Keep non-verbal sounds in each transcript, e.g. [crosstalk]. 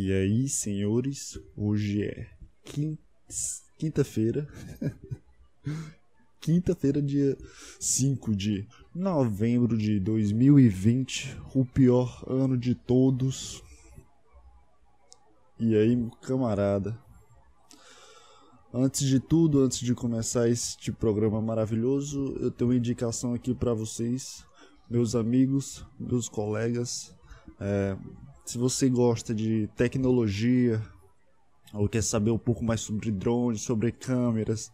E aí, senhores, hoje é quinta-feira. [laughs] Quinta-feira, dia 5 de novembro de 2020, o pior ano de todos. E aí, camarada, Antes de tudo, antes de começar este programa maravilhoso, eu tenho uma indicação aqui para vocês, meus amigos, meus colegas. É, se você gosta de tecnologia ou quer saber um pouco mais sobre drones, sobre câmeras,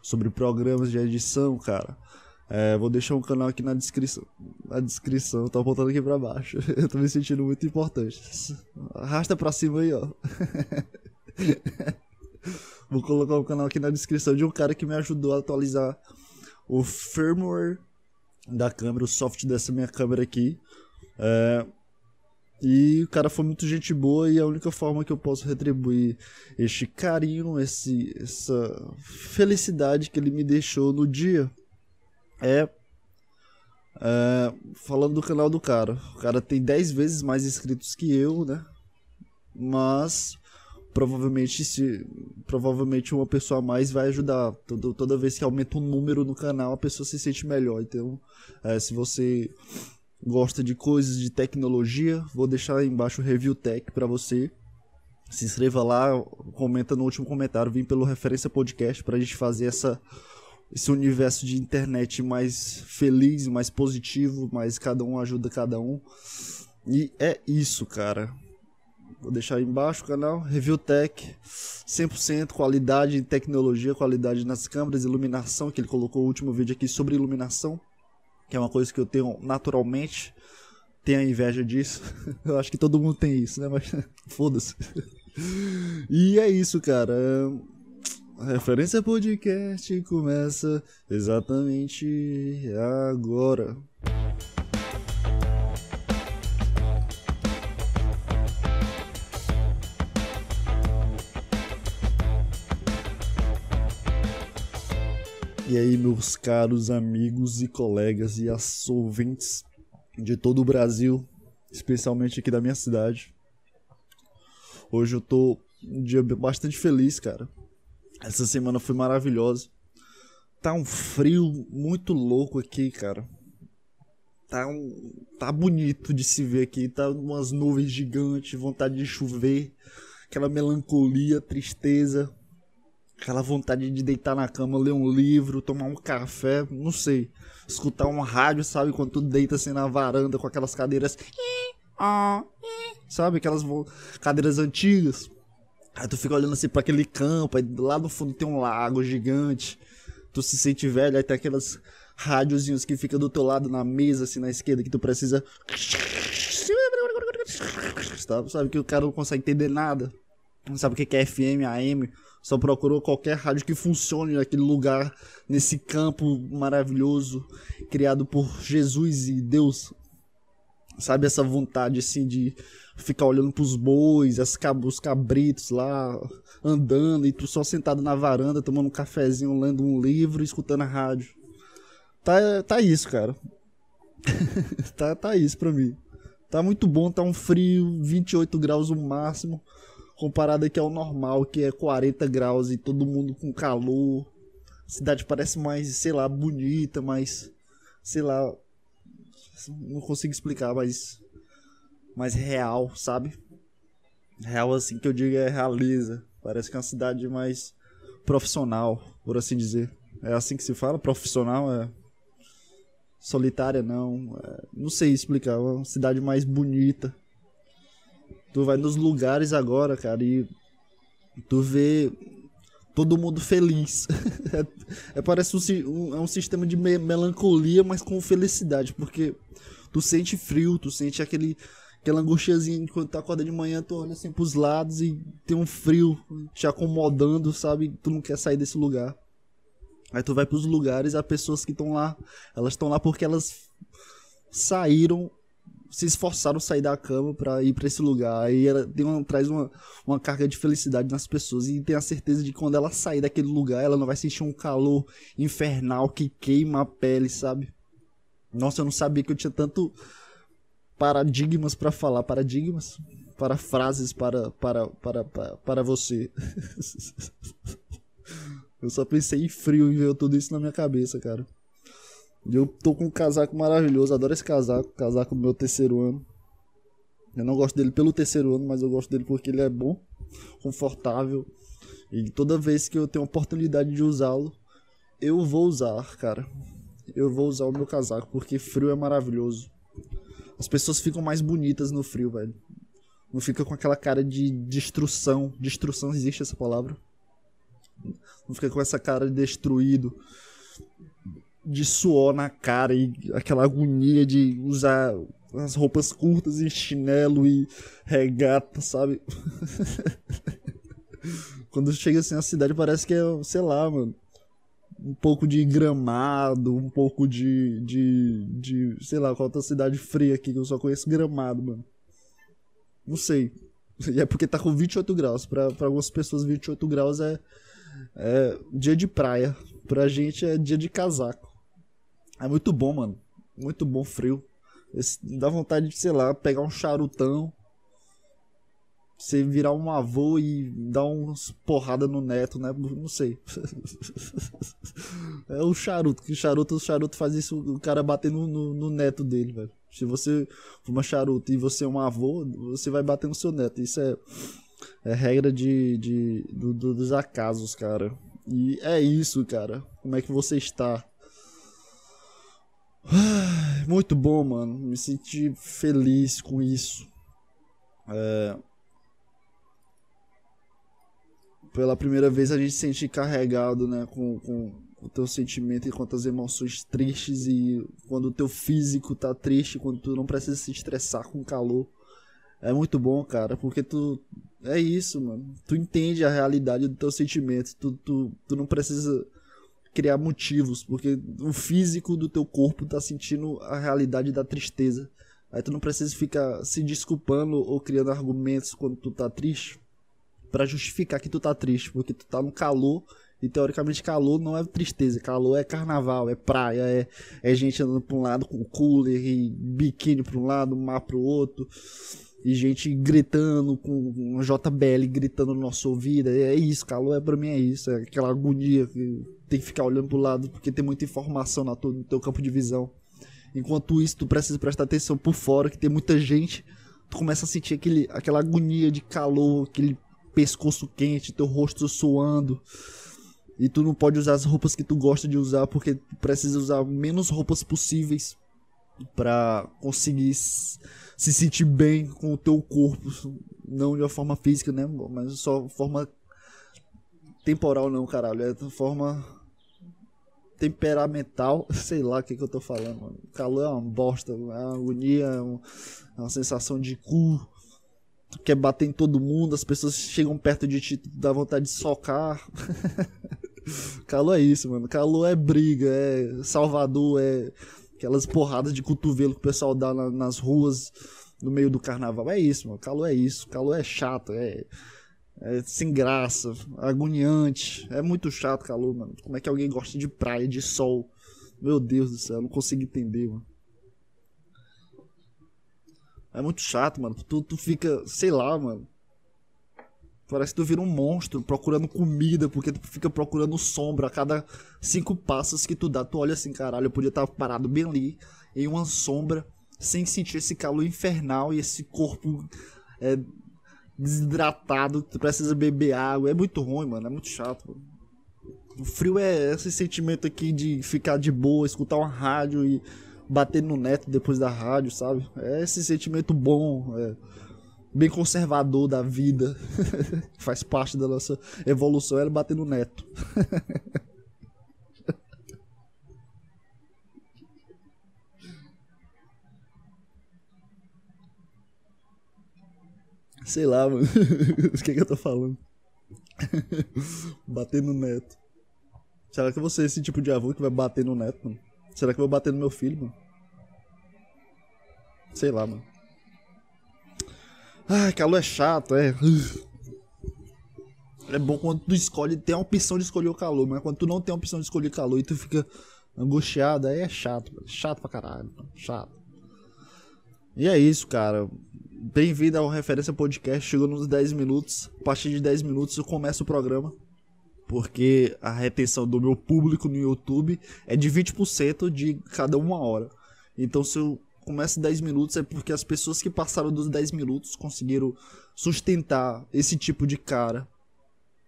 sobre programas de edição, cara, é, vou deixar um canal aqui na descrição. Na descrição, tá apontando aqui pra baixo. [laughs] Eu tô me sentindo muito importante. Arrasta pra cima aí, ó. [laughs] Vou colocar o canal aqui na descrição de um cara que me ajudou a atualizar o firmware da câmera, o software dessa minha câmera aqui. É, e o cara foi muito gente boa e a única forma que eu posso retribuir este carinho, esse, essa felicidade que ele me deixou no dia é, é falando do canal do cara. O cara tem 10 vezes mais inscritos que eu, né? Mas provavelmente se provavelmente uma pessoa a mais vai ajudar toda, toda vez que aumenta o um número no canal a pessoa se sente melhor então é, se você gosta de coisas de tecnologia vou deixar aí embaixo o review tech para você. Se inscreva lá comenta no último comentário vem pelo referência podcast para a gente fazer essa esse universo de internet mais feliz mais positivo mais cada um ajuda cada um. E é isso cara. Vou deixar aí embaixo o canal. Review Tech, 100% qualidade em tecnologia, qualidade nas câmeras, iluminação, que ele colocou o último vídeo aqui sobre iluminação, que é uma coisa que eu tenho naturalmente. Tenho inveja disso. [laughs] Eu acho que todo mundo tem isso, né? Mas [laughs] foda-se. E é isso, cara. A referência podcast começa exatamente agora. E aí, meus caros amigos e colegas e assolventes de todo o Brasil, especialmente aqui da minha cidade. Hoje eu tô um dia bastante feliz, cara. Essa semana foi maravilhosa. Tá um frio muito louco aqui, cara. Tá um tá bonito de se ver aqui, tá umas nuvens gigantes, vontade de chover, aquela melancolia, tristeza, aquela vontade de deitar na cama, ler um livro, tomar um café, não sei. Escutar um rádio, sabe? Quando tu deita assim na varanda com aquelas cadeiras. Sabe? Aquelas cadeiras antigas. Aí tu fica olhando assim para aquele campo, aí lá no fundo tem um lago gigante. Tu se sente velho, aí tem aquelas rádiozinhos que fica do teu lado na mesa, assim, na esquerda, que tu precisa. Sabe que o cara não consegue entender nada. Não sabe o que é FM, AM. Só procurou qualquer rádio que funcione naquele lugar, nesse campo maravilhoso, criado por Jesus e Deus. Sabe essa vontade assim de ficar olhando pros bois, as cab os cabritos lá andando e tu só sentado na varanda tomando um cafezinho, lendo um livro escutando a rádio. Tá, tá isso, cara. [laughs] tá, tá isso pra mim. Tá muito bom, tá um frio, 28 graus o máximo comparado aqui ao normal, que é 40 graus e todo mundo com calor. A cidade parece mais, sei lá, bonita, mais, sei lá, não consigo explicar, mas mais real, sabe? Real assim que eu digo é realiza. Parece que é uma cidade mais profissional, por assim dizer. É assim que se fala, profissional é solitária não, é... não sei explicar, é uma cidade mais bonita Tu vai nos lugares agora, cara, e tu vê todo mundo feliz. [laughs] é, é, parece um, é um sistema de me melancolia, mas com felicidade, porque tu sente frio, tu sente aquele aquela angustiazinha quando tu acorda de manhã, tu olha assim pros lados e tem um frio te acomodando, sabe? Tu não quer sair desse lugar. Aí tu vai pros lugares, as pessoas que estão lá, elas estão lá porque elas saíram se esforçaram sair da cama para ir para esse lugar. E ela tem uma, traz uma, uma carga de felicidade nas pessoas. E tem a certeza de que quando ela sair daquele lugar, ela não vai sentir um calor infernal que queima a pele, sabe? Nossa, eu não sabia que eu tinha tanto paradigmas para falar. Paradigmas? para frases para, para, para, para, para você. [laughs] eu só pensei em frio e veio tudo isso na minha cabeça, cara. Eu tô com um casaco maravilhoso, adoro esse casaco, casaco do meu terceiro ano. Eu não gosto dele pelo terceiro ano, mas eu gosto dele porque ele é bom, confortável. E toda vez que eu tenho a oportunidade de usá-lo, eu vou usar, cara. Eu vou usar o meu casaco porque frio é maravilhoso. As pessoas ficam mais bonitas no frio, velho. Não fica com aquela cara de destruição. Destruição existe essa palavra? Não fica com essa cara de destruído de suor na cara e aquela agonia de usar as roupas curtas e chinelo e regata, sabe? [laughs] Quando chega assim na cidade parece que é, sei lá, mano, um pouco de gramado, um pouco de, de, de sei lá, qual outra cidade fria aqui que eu só conheço gramado, mano. Não sei. E é porque tá com 28 graus. Pra, pra algumas pessoas, 28 graus é, é dia de praia. Pra gente é dia de casaco. É muito bom, mano. Muito bom frio. Esse, dá vontade de, sei lá, pegar um charutão. Você virar um avô e dar umas porrada no neto, né? Não sei. [laughs] é o charuto. Que charuto, o charuto faz isso, o cara bater no, no, no neto dele, velho. Se você fuma charuto e você é um avô, você vai bater no seu neto. Isso é, é regra de, de, do, do, dos acasos, cara. E é isso, cara. Como é que você está? Muito bom, mano. Me senti feliz com isso. É... Pela primeira vez a gente se sente carregado, né? Com, com o teu sentimento e com as emoções tristes e quando o teu físico tá triste, quando tu não precisa se estressar com calor. É muito bom, cara, porque tu. É isso, mano. Tu entende a realidade do teu sentimento. Tu, tu, tu não precisa criar motivos, porque o físico do teu corpo tá sentindo a realidade da tristeza. Aí tu não precisa ficar se desculpando ou criando argumentos quando tu tá triste para justificar que tu tá triste, porque tu tá no calor e teoricamente calor não é tristeza, calor é carnaval, é praia, é, é gente andando pra um lado com cooler e biquíni pra um lado, mar pro outro. E gente gritando com uma JBL gritando no nosso ouvido. É isso, calor é pra mim é isso. É aquela agonia que tem que ficar olhando pro lado porque tem muita informação no teu, no teu campo de visão. Enquanto isso, tu precisa prestar atenção por fora, que tem muita gente. Tu começa a sentir aquele, aquela agonia de calor, aquele pescoço quente, teu rosto suando. E tu não pode usar as roupas que tu gosta de usar porque tu precisa usar menos roupas possíveis para conseguir se sentir bem com o teu corpo, não de uma forma física, né, mas só forma temporal não, caralho, é de forma temperamental, [laughs] sei lá o que, que eu tô falando, mano. Calor é uma bosta, é uma agonia, é, uma, é uma sensação de cu. Tu quer bater em todo mundo, as pessoas chegam perto de ti, dá vontade de socar. [laughs] calor é isso, mano. Calor é briga, é Salvador, é aquelas porradas de cotovelo que o pessoal dá na, nas ruas no meio do carnaval. É isso, mano. Calor é isso. Calor é chato, é, é sem graça, agoniante. É muito chato calor, mano. Como é que alguém gosta de praia, de sol? Meu Deus do céu, eu não consigo entender, mano. É muito chato, mano. Tu, tu fica, sei lá, mano. Parece que tu vira um monstro procurando comida, porque tu fica procurando sombra a cada cinco passos que tu dá. Tu olha assim, caralho, eu podia estar parado bem ali, em uma sombra, sem sentir esse calor infernal e esse corpo é, desidratado, tu precisa beber água. É muito ruim, mano, é muito chato. O frio é esse sentimento aqui de ficar de boa, escutar uma rádio e bater no neto depois da rádio, sabe? É esse sentimento bom, é bem conservador da vida, [laughs] faz parte da nossa evolução, era bater no neto. [laughs] Sei lá, mano. [laughs] o que, que eu tô falando? [laughs] bater no neto. Será que eu vou ser esse tipo de avô que vai bater no neto, mano? Será que eu vou bater no meu filho, mano? Sei lá, mano. Ai, calor é chato, é. [sighs] É bom quando tu escolhe, tem a opção de escolher o calor, mas quando tu não tem a opção de escolher calor e tu fica angustiado, aí é chato, mano. chato pra caralho, mano. chato. E é isso, cara. Bem-vindo ao Referência Podcast. Chegou nos 10 minutos. A partir de 10 minutos eu começo o programa. Porque a retenção do meu público no YouTube é de 20% de cada uma hora. Então, se eu começo 10 minutos, é porque as pessoas que passaram dos 10 minutos conseguiram sustentar esse tipo de cara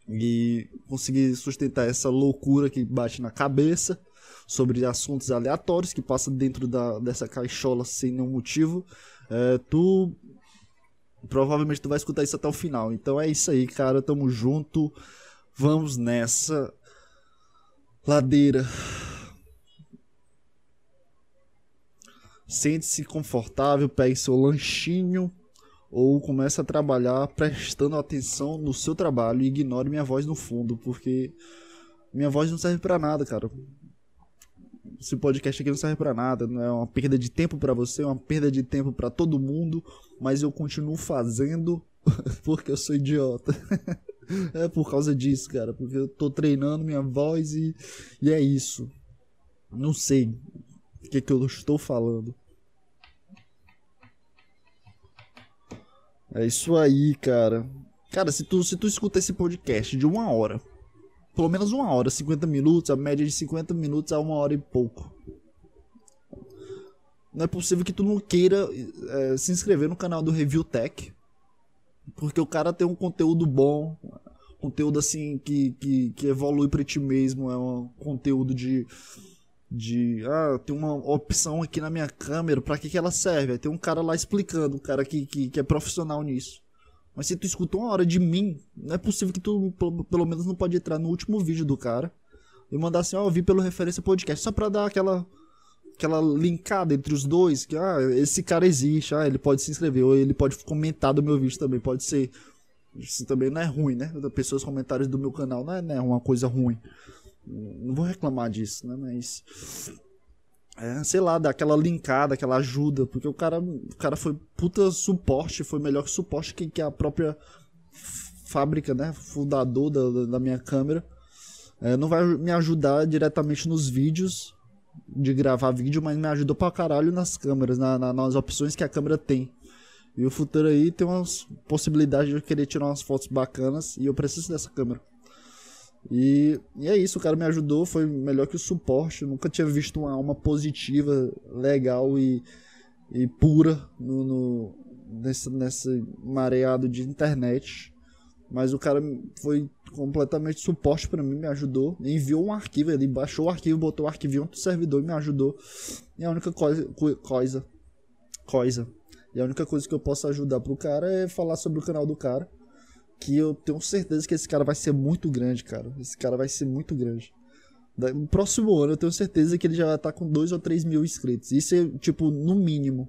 e conseguir sustentar essa loucura que bate na cabeça sobre assuntos aleatórios que passa dentro da, dessa caixola sem nenhum motivo, é, tu provavelmente tu vai escutar isso até o final. Então é isso aí, cara, tamo junto. Vamos nessa ladeira. Sente-se confortável, pegue seu lanchinho ou comece a trabalhar prestando atenção no seu trabalho e ignore minha voz no fundo, porque minha voz não serve para nada, cara esse podcast aqui não serve para nada, não é uma perda de tempo para você, é uma perda de tempo para todo mundo, mas eu continuo fazendo [laughs] porque eu sou idiota. [laughs] é por causa disso, cara, porque eu tô treinando minha voz e, e é isso. Não sei o que, que eu estou falando. É isso aí, cara. Cara, se tu, se tu escuta esse podcast de uma hora pelo menos uma hora, 50 minutos, a média de 50 minutos a uma hora e pouco. Não é possível que tu não queira é, se inscrever no canal do Review Tech, porque o cara tem um conteúdo bom, conteúdo assim que, que, que evolui para ti mesmo, é um conteúdo de de ah, tem uma opção aqui na minha câmera, para que que ela serve? Tem um cara lá explicando, um cara que, que, que é profissional nisso. Mas se tu escutou uma hora de mim, não é possível que tu, pelo menos, não pode entrar no último vídeo do cara e mandar assim, ó, oh, vi pelo referência podcast, só pra dar aquela aquela linkada entre os dois, que ah, esse cara existe, ah, ele pode se inscrever, ou ele pode comentar do meu vídeo também, pode ser. Isso também não é ruim, né? Pessoas comentários do meu canal não é, não é uma coisa ruim. Não vou reclamar disso, né? Mas é, sei lá, dar aquela linkada, aquela ajuda, porque o cara, o cara foi puta suporte, foi melhor que suporte que, que a própria fábrica, né, fundador da, da minha câmera. É, não vai me ajudar diretamente nos vídeos, de gravar vídeo, mas me ajudou pra caralho nas câmeras, na, na, nas opções que a câmera tem. E o futuro aí tem umas possibilidades de eu querer tirar umas fotos bacanas e eu preciso dessa câmera. E, e é isso, o cara me ajudou, foi melhor que o suporte. Eu nunca tinha visto uma alma positiva, legal e, e pura no, no, nesse, nesse mareado de internet. Mas o cara foi completamente suporte para mim, me ajudou. Enviou um arquivo, ele baixou o arquivo, botou o arquivo em outro servidor e me ajudou. E a única coisa. Coisa. Coisa. E a única coisa que eu posso ajudar pro cara é falar sobre o canal do cara que eu tenho certeza que esse cara vai ser muito grande, cara. Esse cara vai ser muito grande. No próximo ano eu tenho certeza que ele já estar com 2 ou 3 mil inscritos. Isso é, tipo, no mínimo.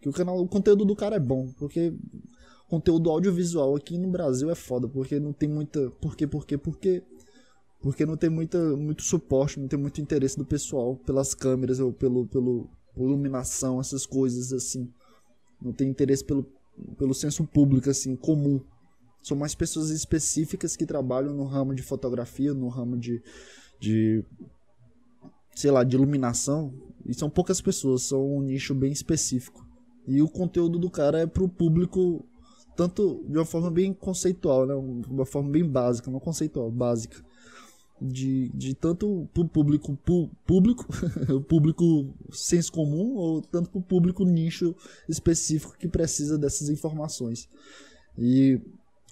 Que o canal, o conteúdo do cara é bom. Porque conteúdo audiovisual aqui no Brasil é foda. Porque não tem muita. Por quê? Por quê? Por quê? Porque não tem muita, muito suporte, não tem muito interesse do pessoal pelas câmeras ou pelo, pelo iluminação, essas coisas assim. Não tem interesse pelo, pelo senso público, assim, comum são mais pessoas específicas que trabalham no ramo de fotografia, no ramo de, de sei lá, de iluminação. E são poucas pessoas, são um nicho bem específico. E o conteúdo do cara é pro público, tanto de uma forma bem conceitual, né? Uma forma bem básica, não conceitual, básica. De, de tanto pro público pu, público, [laughs] público senso comum, ou tanto pro público nicho específico que precisa dessas informações. E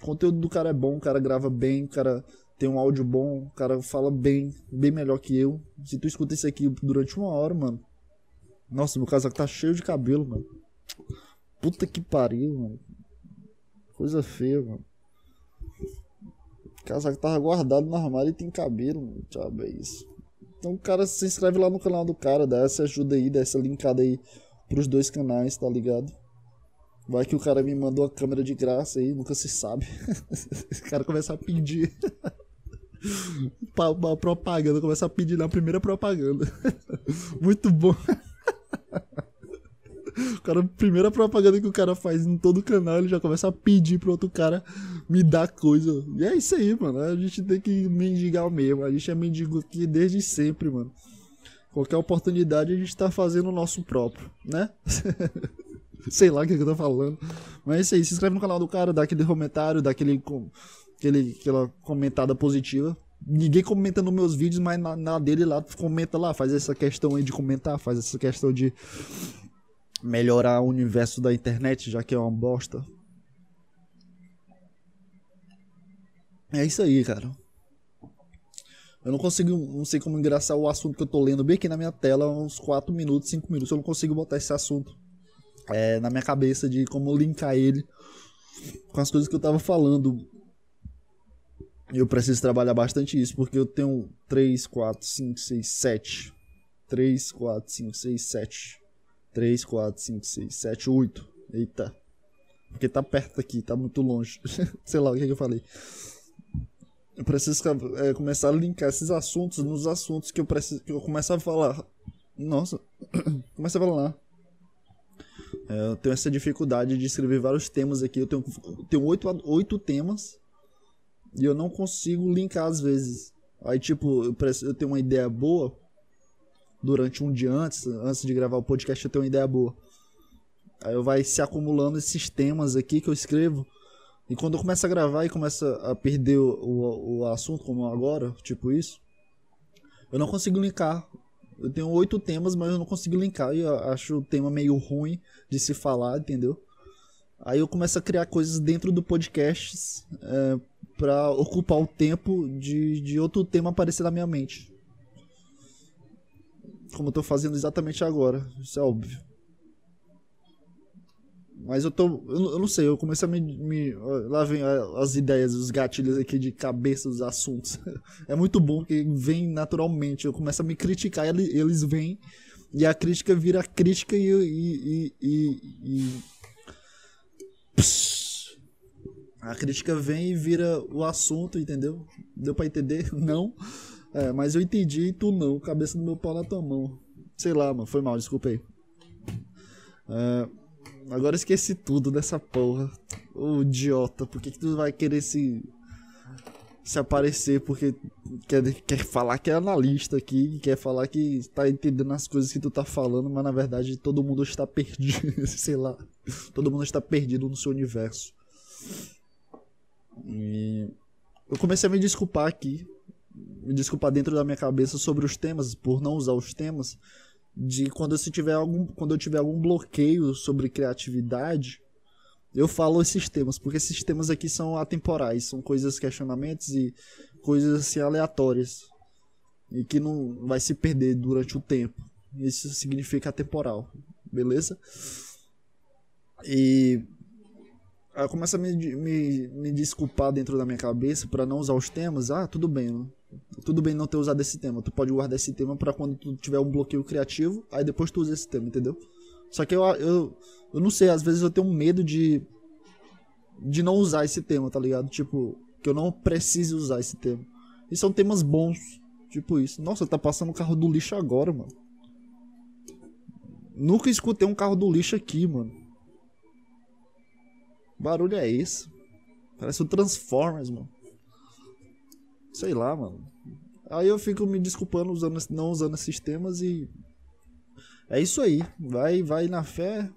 o conteúdo do cara é bom, o cara grava bem, o cara tem um áudio bom, o cara fala bem, bem melhor que eu. Se tu escuta isso aqui durante uma hora, mano. Nossa, meu casaco tá cheio de cabelo, mano. Puta que pariu, mano. Coisa feia, mano. O casaco tava guardado no armário e tem cabelo, mano. Tchau, é isso. Então cara se inscreve lá no canal do cara, dá essa ajuda aí, dá essa linkada aí pros dois canais, tá ligado? Vai que o cara me mandou a câmera de graça aí, nunca se sabe. [laughs] o cara começa a pedir. [laughs] uma propaganda, começa a pedir na primeira propaganda. [laughs] Muito bom. O cara, primeira propaganda que o cara faz em todo o canal, ele já começa a pedir pro outro cara me dar coisa. E é isso aí, mano. A gente tem que mendigar mesmo. A gente é mendigo aqui desde sempre, mano. Qualquer oportunidade a gente tá fazendo o nosso próprio, né? [laughs] Sei lá o que, que eu tô falando. Mas é isso aí, se inscreve no canal do cara, dá aquele comentário, dá aquele, aquele, aquela comentada positiva. Ninguém comenta nos meus vídeos, mas na, na dele lá, comenta lá, faz essa questão aí de comentar, faz essa questão de melhorar o universo da internet, já que é uma bosta. É isso aí, cara. Eu não consigo, não sei como engraçar o assunto que eu tô lendo bem aqui na minha tela, uns 4 minutos, 5 minutos. Eu não consigo botar esse assunto é, na minha cabeça de como linkar ele com as coisas que eu tava falando. Eu preciso trabalhar bastante isso, porque eu tenho 3, 4, 5, 6, 7. 3, 4, 5, 6, 7. 3, 4, 5, 6, 7, 8. Eita. Porque tá perto aqui, tá muito longe. [laughs] Sei lá o que, que eu falei. Eu preciso é, começar a linkar esses assuntos nos assuntos que eu preciso que eu começo a falar. Nossa, [coughs] começa a falar. É, eu tenho essa dificuldade de escrever vários temas aqui. Eu tenho, tenho oito, oito temas e eu não consigo linkar às vezes. Aí, tipo, eu, eu tenho uma ideia boa durante um dia antes, antes de gravar o podcast, eu tenho uma ideia boa. Aí eu vai se acumulando esses temas aqui que eu escrevo e quando eu começo a gravar e começa a perder o, o, o assunto, como agora, tipo isso, eu não consigo linkar. Eu tenho oito temas, mas eu não consigo linkar. E eu acho o tema meio ruim de se falar, entendeu? Aí eu começo a criar coisas dentro do podcast é, para ocupar o tempo de, de outro tema aparecer na minha mente. Como eu tô fazendo exatamente agora, isso é óbvio. Mas eu tô. Eu, não sei, eu comecei a me, me. Lá vem as ideias, os gatilhos aqui de cabeça dos assuntos. [laughs] É muito bom que vem naturalmente. Eu começo a me criticar, eles vêm. E a crítica vira crítica e. e, e, e a crítica vem e vira o assunto, entendeu? Deu pra entender? [laughs] Não. É, mas eu entendi e tu não. Cabeça do meu pau na tua mão. Sei lá, mano. Foi mal, desculpa aí. É. Agora esqueci tudo dessa porra. Ô idiota, por que, que tu vai querer se. se aparecer? Porque quer, quer falar que é analista aqui, quer falar que tá entendendo as coisas que tu tá falando, mas na verdade todo mundo está perdido. [laughs] sei lá. Todo mundo está perdido no seu universo. E. Eu comecei a me desculpar aqui. Me desculpar dentro da minha cabeça sobre os temas, por não usar os temas de quando eu tiver algum quando eu tiver algum bloqueio sobre criatividade eu falo esses temas porque esses temas aqui são atemporais são coisas questionamentos e coisas assim aleatórias e que não vai se perder durante o tempo. Isso significa atemporal beleza? E eu começo a me, me, me desculpar dentro da minha cabeça para não usar os temas. Ah tudo bem né? Tudo bem não ter usado esse tema. Tu pode guardar esse tema para quando tu tiver um bloqueio criativo, aí depois tu usa esse tema, entendeu? Só que eu, eu, eu não sei, às vezes eu tenho medo de de não usar esse tema, tá ligado? Tipo, que eu não precise usar esse tema. E são temas bons, tipo isso. Nossa, tá passando um carro do lixo agora, mano. Nunca escutei um carro do lixo aqui, mano. barulho é esse? Parece o Transformers, mano. Sei lá, mano. Aí eu fico me desculpando usando, não usando esses temas e. É isso aí. Vai, vai na fé.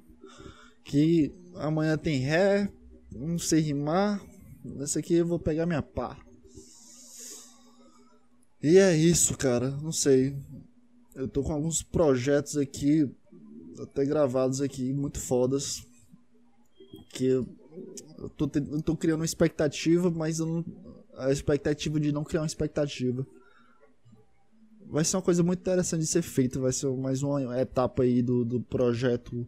Que amanhã tem ré. Não sei rimar. Nesse aqui eu vou pegar minha pá. E é isso, cara. Não sei. Eu tô com alguns projetos aqui. Até gravados aqui, muito fodas. Que eu, tô, eu tô criando uma expectativa, mas eu não, a expectativa de não criar uma expectativa. Vai ser uma coisa muito interessante de ser feita, vai ser mais uma etapa aí do, do projeto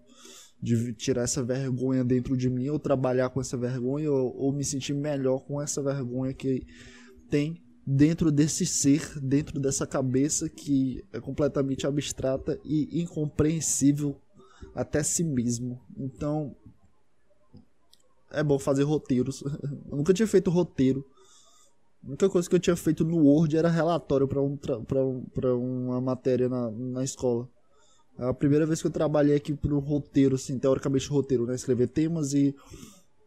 de tirar essa vergonha dentro de mim, ou trabalhar com essa vergonha, ou, ou me sentir melhor com essa vergonha que tem dentro desse ser, dentro dessa cabeça que é completamente abstrata e incompreensível até si mesmo. Então, é bom fazer roteiros. [laughs] Eu nunca tinha feito roteiro. A única coisa que eu tinha feito no Word era relatório para um, pra pra uma matéria na, na escola. É a primeira vez que eu trabalhei aqui pro roteiro, assim, teoricamente roteiro, né? Escrever temas e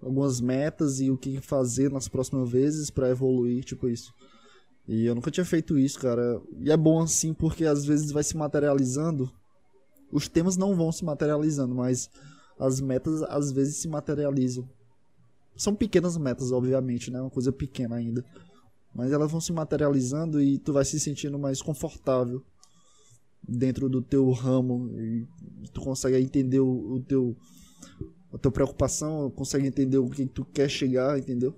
algumas metas e o que fazer nas próximas vezes para evoluir, tipo isso. E eu nunca tinha feito isso, cara. E é bom assim porque às vezes vai se materializando. Os temas não vão se materializando, mas as metas às vezes se materializam. São pequenas metas, obviamente, né? Uma coisa pequena ainda. Mas elas vão se materializando e tu vai se sentindo mais confortável dentro do teu ramo e tu consegue entender o, o teu a tua preocupação, consegue entender o que tu quer chegar, entendeu?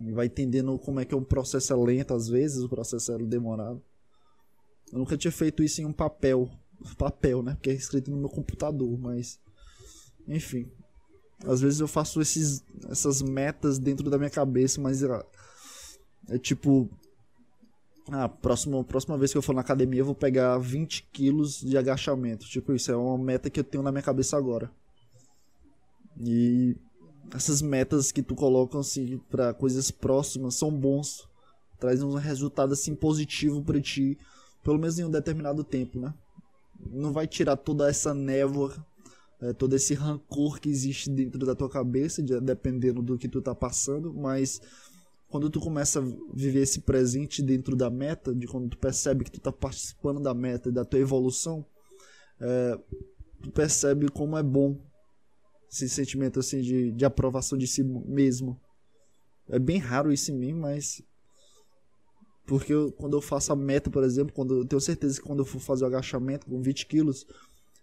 E vai entendendo como é que é um processo é lento às vezes, o processo é demorado. Eu nunca tinha feito isso em um papel, [laughs] papel, né? Porque é escrito no meu computador, mas enfim. Às vezes eu faço esses, essas metas dentro da minha cabeça, mas é, tipo ah, próximo, próxima vez que eu for na academia eu vou pegar 20 quilos de agachamento. Tipo, isso é uma meta que eu tenho na minha cabeça agora. E essas metas que tu coloca assim para coisas próximas são bons. Traz um resultado assim positivo para ti, pelo menos em um determinado tempo, né? Não vai tirar toda essa névoa, é, todo esse rancor que existe dentro da tua cabeça, de, dependendo do que tu tá passando, mas quando tu começa a viver esse presente dentro da meta, de quando tu percebe que tu tá participando da meta, da tua evolução, é, tu percebe como é bom esse sentimento assim de, de aprovação de si mesmo. É bem raro isso em mim, mas porque eu, quando eu faço a meta, por exemplo, quando eu tenho certeza que quando eu for fazer o agachamento com 20 quilos,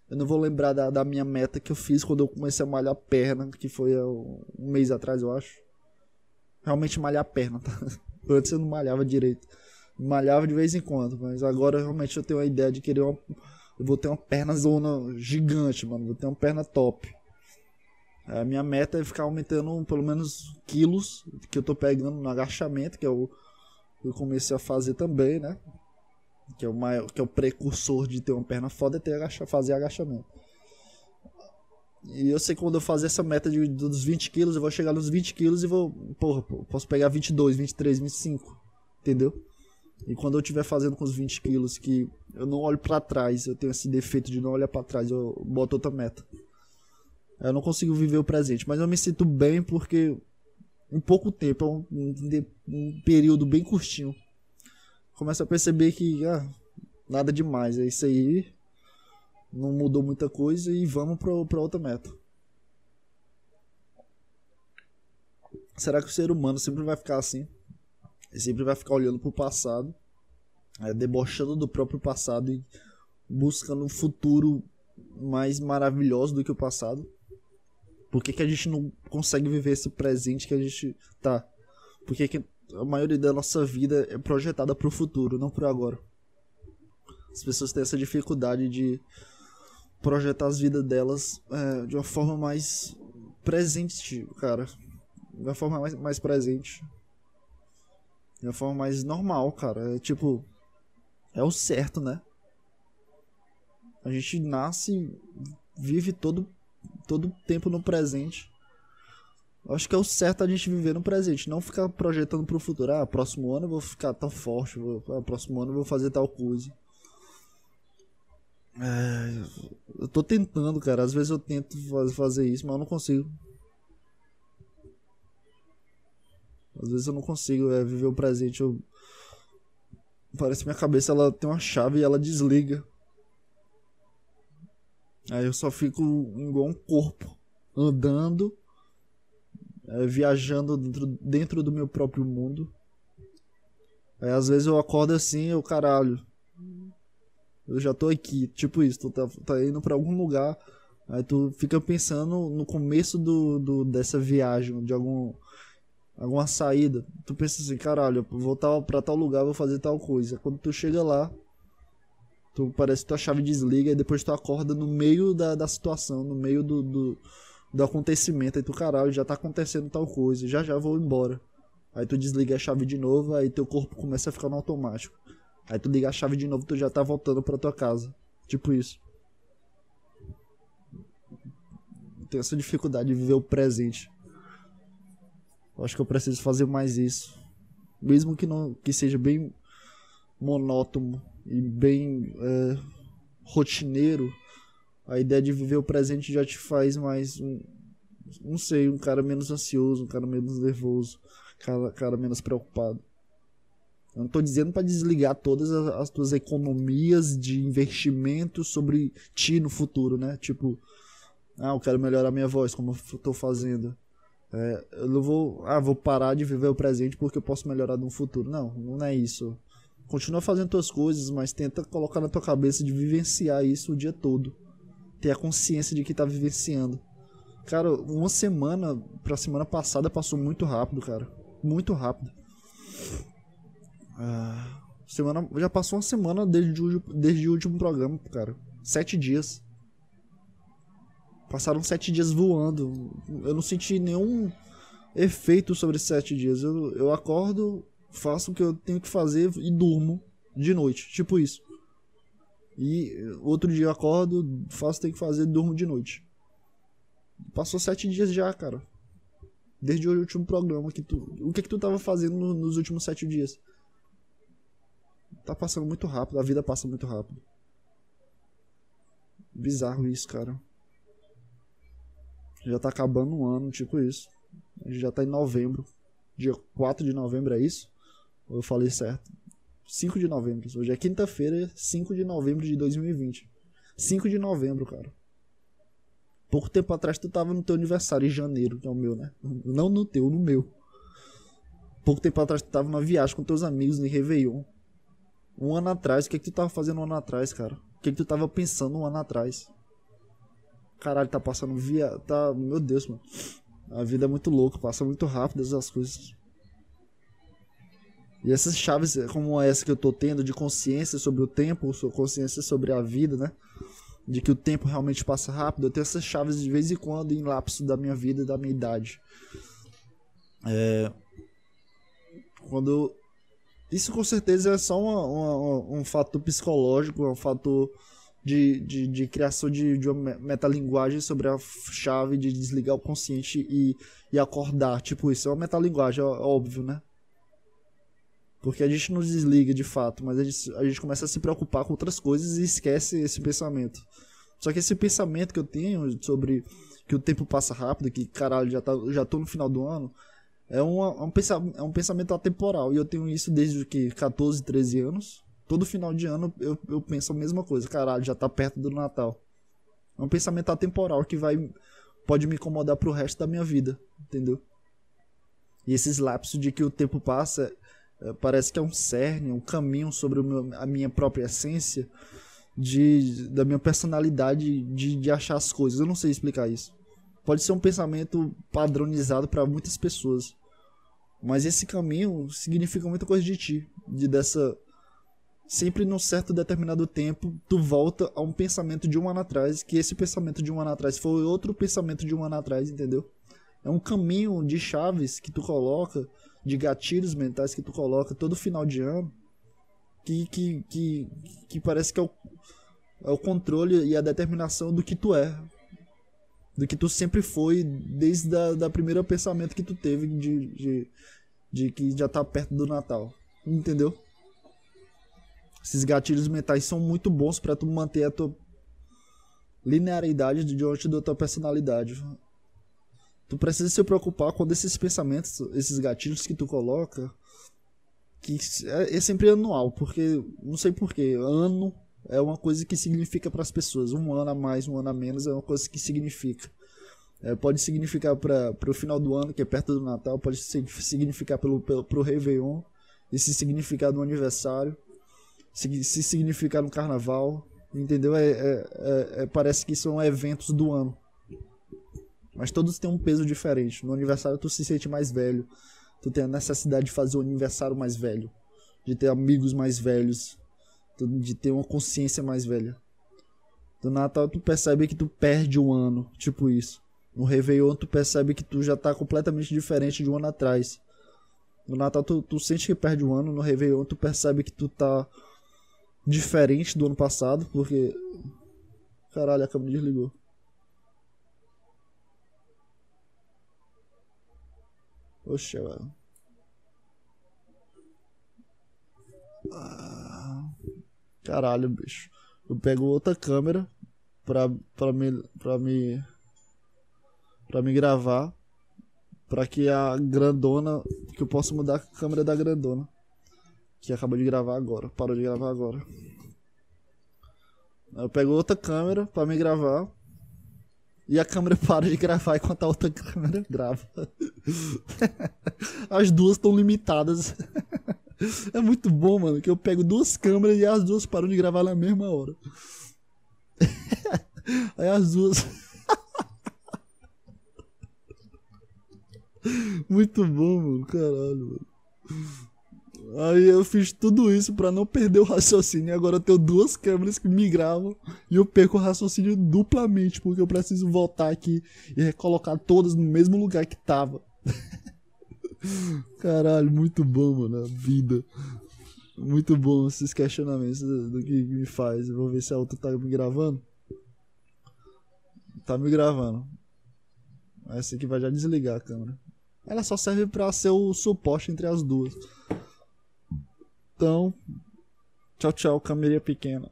eu não vou lembrar da, da minha meta que eu fiz quando eu comecei a malhar a perna, que foi um mês atrás, eu acho realmente malhar a perna, tá? [laughs] Antes eu não malhava direito. Malhava de vez em quando, mas agora realmente eu tenho a ideia de querer uma. Eu vou ter uma perna zona gigante, mano. Vou ter uma perna top. A minha meta é ficar aumentando pelo menos quilos que eu tô pegando no agachamento, que é o eu comecei a fazer também, né? Que é o maior, que é o precursor de ter uma perna foda é ter agacha, fazer agachamento. E eu sei que quando eu fazer essa meta de, dos 20 quilos, eu vou chegar nos 20 quilos e vou. Porra, posso pegar 22, 23, 25. Entendeu? E quando eu estiver fazendo com os 20 quilos, que eu não olho para trás, eu tenho esse defeito de não olhar para trás, eu boto outra meta. Eu não consigo viver o presente, mas eu me sinto bem porque em pouco tempo, é um, um, período bem curtinho, começo a perceber que ah, nada demais, é isso aí, não mudou muita coisa e vamos para outra meta. Será que o ser humano sempre vai ficar assim? Ele sempre vai ficar olhando para o passado, é, debochando do próprio passado e buscando um futuro mais maravilhoso do que o passado? Por que, que a gente não consegue viver esse presente que a gente tá? Por que, que a maioria da nossa vida é projetada para o futuro, não para agora? As pessoas têm essa dificuldade de projetar as vidas delas é, de uma forma mais presente, cara. De uma forma mais, mais presente. De uma forma mais normal, cara. É tipo. É o certo, né? A gente nasce, vive todo todo tempo no presente. Acho que é o certo a gente viver no presente, não ficar projetando pro futuro. Ah, próximo ano eu vou ficar tão forte, vou, ah, próximo ano eu vou fazer tal coisa. É, eu tô tentando, cara. Às vezes eu tento fazer isso, mas eu não consigo. Às vezes eu não consigo é, viver o presente. Eu... Parece que minha cabeça ela tem uma chave e ela desliga. Aí eu só fico igual um corpo, andando, é, viajando dentro, dentro do meu próprio mundo. Aí às vezes eu acordo assim, eu caralho, eu já tô aqui, tipo isso, tu tá, tá indo para algum lugar, aí tu fica pensando no começo do, do dessa viagem, de algum alguma saída, tu pensa assim, caralho, eu vou tal, pra tal lugar, vou fazer tal coisa. Quando tu chega lá, tu parece que tua chave desliga e depois tu acorda no meio da, da situação, no meio do, do, do acontecimento, aí tu, caralho, já tá acontecendo tal coisa, já já vou embora. Aí tu desliga a chave de novo, aí teu corpo começa a ficar no automático. Aí tu liga a chave de novo, tu já tá voltando pra tua casa. Tipo isso. Tenho essa dificuldade de viver o presente. Eu acho que eu preciso fazer mais isso. Mesmo que não que seja bem monótono e bem é, rotineiro, a ideia de viver o presente já te faz mais um, não sei, um cara menos ansioso, um cara menos nervoso, um cara, cara menos preocupado. Eu não estou dizendo para desligar todas as, as tuas economias de investimento sobre ti no futuro, né? Tipo, Ah, eu quero melhorar minha voz, como eu tô fazendo. É, eu não vou. Ah, vou parar de viver o presente porque eu posso melhorar no futuro. Não, não é isso. Continua fazendo tuas coisas, mas tenta colocar na tua cabeça de vivenciar isso o dia todo. Ter a consciência de que tá vivenciando. Cara, uma semana pra semana passada passou muito rápido, cara. Muito rápido. Ah, semana, já passou uma semana desde o, desde o último programa, cara. Sete dias. Passaram sete dias voando. Eu não senti nenhum efeito sobre sete dias. Eu, eu acordo, faço o que eu tenho que fazer e durmo de noite. Tipo isso. E outro dia eu acordo, faço o que tenho que fazer e durmo de noite. Passou sete dias já, cara. Desde o último programa que tu. O que que tu tava fazendo nos últimos sete dias? Tá passando muito rápido, a vida passa muito rápido. Bizarro isso, cara. Já tá acabando um ano, tipo isso. A gente já tá em novembro. Dia 4 de novembro é isso? Ou eu falei certo? 5 de novembro. Hoje é quinta-feira, 5 de novembro de 2020. 5 de novembro, cara. Pouco tempo atrás tu tava no teu aniversário em janeiro, que é o meu, né? Não no teu, no meu. Pouco tempo atrás tu tava numa viagem com teus amigos no Réveillon. Um ano atrás, o que, é que tu tava fazendo um ano atrás, cara? O que, é que tu tava pensando um ano atrás? Caralho, tá passando via. Tá. Meu Deus, mano. A vida é muito louca, passa muito rápido essas coisas. E essas chaves, como essa que eu tô tendo, de consciência sobre o tempo, consciência sobre a vida, né? De que o tempo realmente passa rápido, eu tenho essas chaves de vez em quando em lapso da minha vida e da minha idade. É... Quando. Isso com certeza é só uma, uma, um fato psicológico, é um fato de, de, de criação de, de uma metalinguagem sobre a chave de desligar o consciente e, e acordar. Tipo, isso é uma metalinguagem, óbvio, né? Porque a gente não desliga de fato, mas a gente, a gente começa a se preocupar com outras coisas e esquece esse pensamento. Só que esse pensamento que eu tenho sobre que o tempo passa rápido, que caralho, já, tá, já tô no final do ano, é, uma, é, um, é um pensamento atemporal. E eu tenho isso desde que 14, 13 anos todo final de ano eu, eu penso a mesma coisa. Caralho, já tá perto do Natal. É um pensamento atemporal que vai pode me incomodar pro resto da minha vida, entendeu? E esses lapsos de que o tempo passa é, parece que é um cerne, um caminho sobre meu, a minha própria essência, de, da minha personalidade de, de achar as coisas. Eu não sei explicar isso. Pode ser um pensamento padronizado para muitas pessoas. Mas esse caminho significa muita coisa de ti, de dessa sempre num certo determinado tempo, tu volta a um pensamento de um ano atrás, que esse pensamento de um ano atrás foi outro pensamento de um ano atrás, entendeu? É um caminho de chaves que tu coloca, de gatilhos mentais que tu coloca todo final de ano, que, que, que, que parece que é o, é o controle e a determinação do que tu é. Do que tu sempre foi, desde a da primeiro pensamento que tu teve de, de, de que já tá perto do Natal. Entendeu? Esses gatilhos mentais são muito bons para tu manter a tua linearidade diante da tua personalidade. Tu precisa se preocupar quando esses pensamentos, esses gatilhos que tu coloca, que é, é sempre anual, porque não sei porquê, ano é uma coisa que significa para as pessoas. Um ano a mais, um ano a menos é uma coisa que significa. É, pode significar para o final do ano, que é perto do Natal, pode significar pelo, pelo, Réveillon, esse significado no aniversário se, se significar no carnaval, entendeu? É, é, é, é, parece que são eventos do ano. Mas todos têm um peso diferente. No aniversário tu se sente mais velho. Tu tem a necessidade de fazer o aniversário mais velho. De ter amigos mais velhos. De ter uma consciência mais velha. No Natal tu percebe que tu perde um ano. Tipo isso. No Réveillon tu percebe que tu já tá completamente diferente de um ano atrás. No Natal tu, tu sente que perde um ano. No Réveillon tu percebe que tu tá diferente do ano passado, porque. Caralho, a câmera desligou. Oxe, velho. Ah, caralho, bicho. Eu pego outra câmera pra, pra me. pra me. pra me gravar. Pra que a grandona. Que eu possa mudar a câmera da grandona que acabou de gravar agora, parou de gravar agora. Eu pego outra câmera para me gravar e a câmera [laughs] para de gravar enquanto a outra [laughs] câmera grava. [laughs] As duas estão limitadas. [laughs] É muito bom, mano, que eu pego duas câmeras e as duas param de gravar na mesma hora. [laughs] Aí as duas. [laughs] Muito bom, mano. Caralho, mano. Aí eu fiz tudo isso para não perder o raciocínio. E agora eu tenho duas câmeras que me gravam e eu perco o raciocínio duplamente, porque eu preciso voltar aqui e recolocar todas no mesmo lugar que tava. Caralho, muito bom, mano. A vida. Muito bom esses questionamentos do que me faz. Eu vou ver se a outra tá me gravando. Tá me gravando. Essa aqui vai já desligar a câmera. Ela só serve para ser o suporte entre as duas. Então, tchau, tchau, câmera pequena.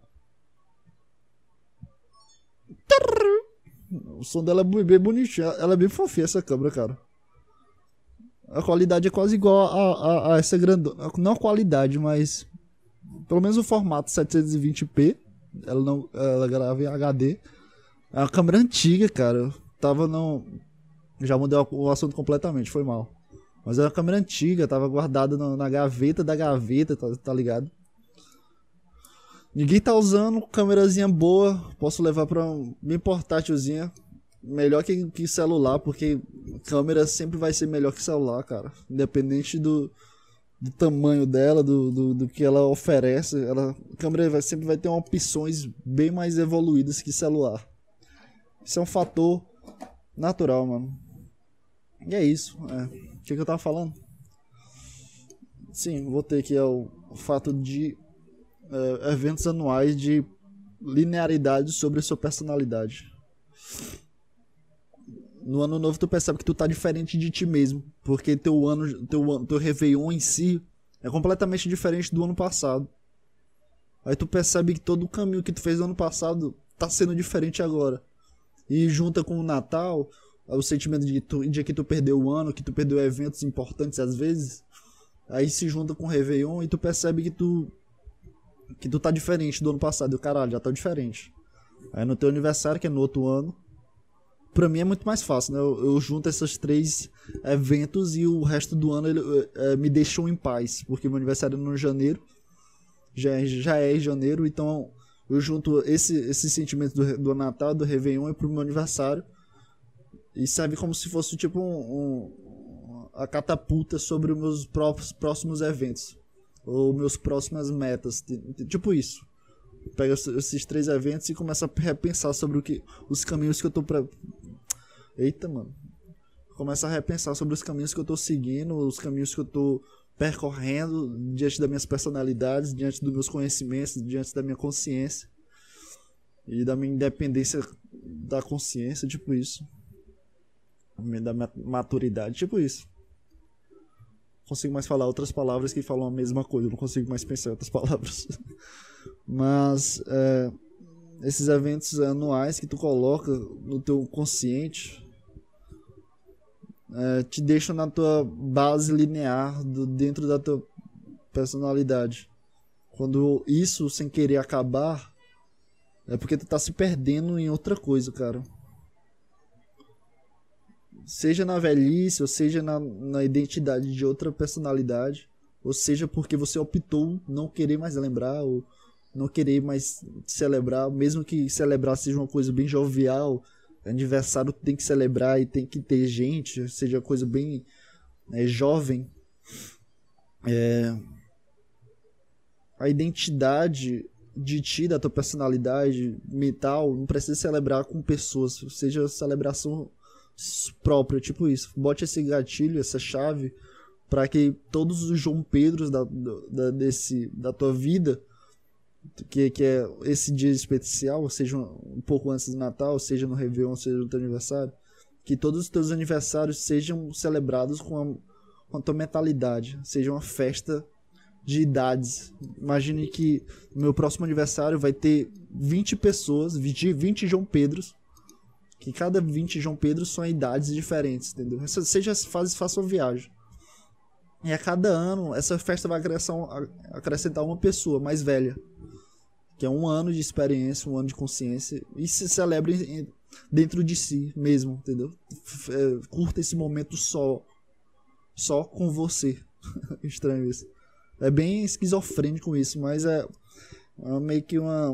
O som dela é bem bonitinho. Ela é bem fofinha essa câmera, cara. A qualidade é quase igual a, a, a essa grande. Não a qualidade, mas. Pelo menos o formato 720p. Ela não. Ela grava em HD. É uma câmera antiga, cara. Eu tava no. Já mudei o assunto completamente, foi mal. Mas é uma câmera antiga, tava guardada no, na gaveta da gaveta, tá, tá ligado? Ninguém tá usando câmerazinha boa. Posso levar pra um bem portátilzinha. Melhor que, que celular, porque câmera sempre vai ser melhor que celular, cara. Independente do, do tamanho dela, do, do, do, que ela oferece. Ela, a câmera vai, sempre vai ter opções bem mais evoluídas que celular. Isso é um fator natural, mano. E é isso. É. O que, que eu tava falando? Sim, vou ter aqui é o, o fato de é, eventos anuais de linearidade sobre a sua personalidade. No ano novo tu percebe que tu tá diferente de ti mesmo, porque teu ano, teu teu Réveillon em si é completamente diferente do ano passado. Aí tu percebe que todo o caminho que tu fez no ano passado tá sendo diferente agora. E junta com o Natal, o sentimento de, tu, de que tu perdeu o ano, que tu perdeu eventos importantes às vezes. Aí se junta com o Réveillon e tu percebe que tu que tu tá diferente do ano passado. O caralho, já tá diferente. Aí no teu aniversário, que é no outro ano, pra mim é muito mais fácil, né? Eu, eu junto esses três eventos e o resto do ano ele, é, me deixou em paz. Porque meu aniversário é no janeiro. Já, é, já é em janeiro, então eu junto esse, esse sentimento do, do Natal, do Réveillon e pro meu aniversário. E serve como se fosse tipo um, um, a catapulta sobre os meus próprios, próximos eventos. Ou meus próximas metas. Tipo isso. Pega esses três eventos e começa a repensar sobre o que, os caminhos que eu tô. Eita, mano. Começa a repensar sobre os caminhos que eu tô seguindo, os caminhos que eu tô percorrendo diante das minhas personalidades, diante dos meus conhecimentos, diante da minha consciência e da minha independência da consciência, tipo isso da maturidade, tipo isso. Não consigo mais falar outras palavras que falam a mesma coisa, não consigo mais pensar outras [laughs] palavras. Mas é, esses eventos anuais que tu coloca no teu consciente é, te deixam na tua base linear do, dentro da tua personalidade. Quando isso sem querer acabar, é porque tu tá se perdendo em outra coisa, cara seja na velhice, ou seja na, na identidade de outra personalidade, ou seja porque você optou não querer mais lembrar, ou não querer mais celebrar, mesmo que celebrar seja uma coisa bem jovial, aniversário tem que celebrar e tem que ter gente, seja coisa bem é, jovem. É, a identidade de ti, da tua personalidade mental, não precisa celebrar com pessoas, seja celebração próprio, tipo isso. Bote esse gatilho, essa chave, para que todos os João Pedros da, da, desse, da tua vida, que, que é esse dia especial, seja um, pouco antes do Natal, seja no Réveillon, seja no teu aniversário, que todos os teus aniversários sejam celebrados com a, com a tua mentalidade, seja uma festa de idades. Imagine que no meu próximo aniversário vai ter 20 pessoas, 20, 20 João Pedros, que cada 20 João Pedro são idades diferentes, entendeu? Seja faz, faça uma viagem. E a cada ano, essa festa vai acrescentar uma pessoa mais velha. Que é um ano de experiência, um ano de consciência. E se celebra dentro de si mesmo, entendeu? É, curta esse momento só. Só com você. [laughs] Estranho isso. É bem esquizofrênico isso, mas é, é meio que uma,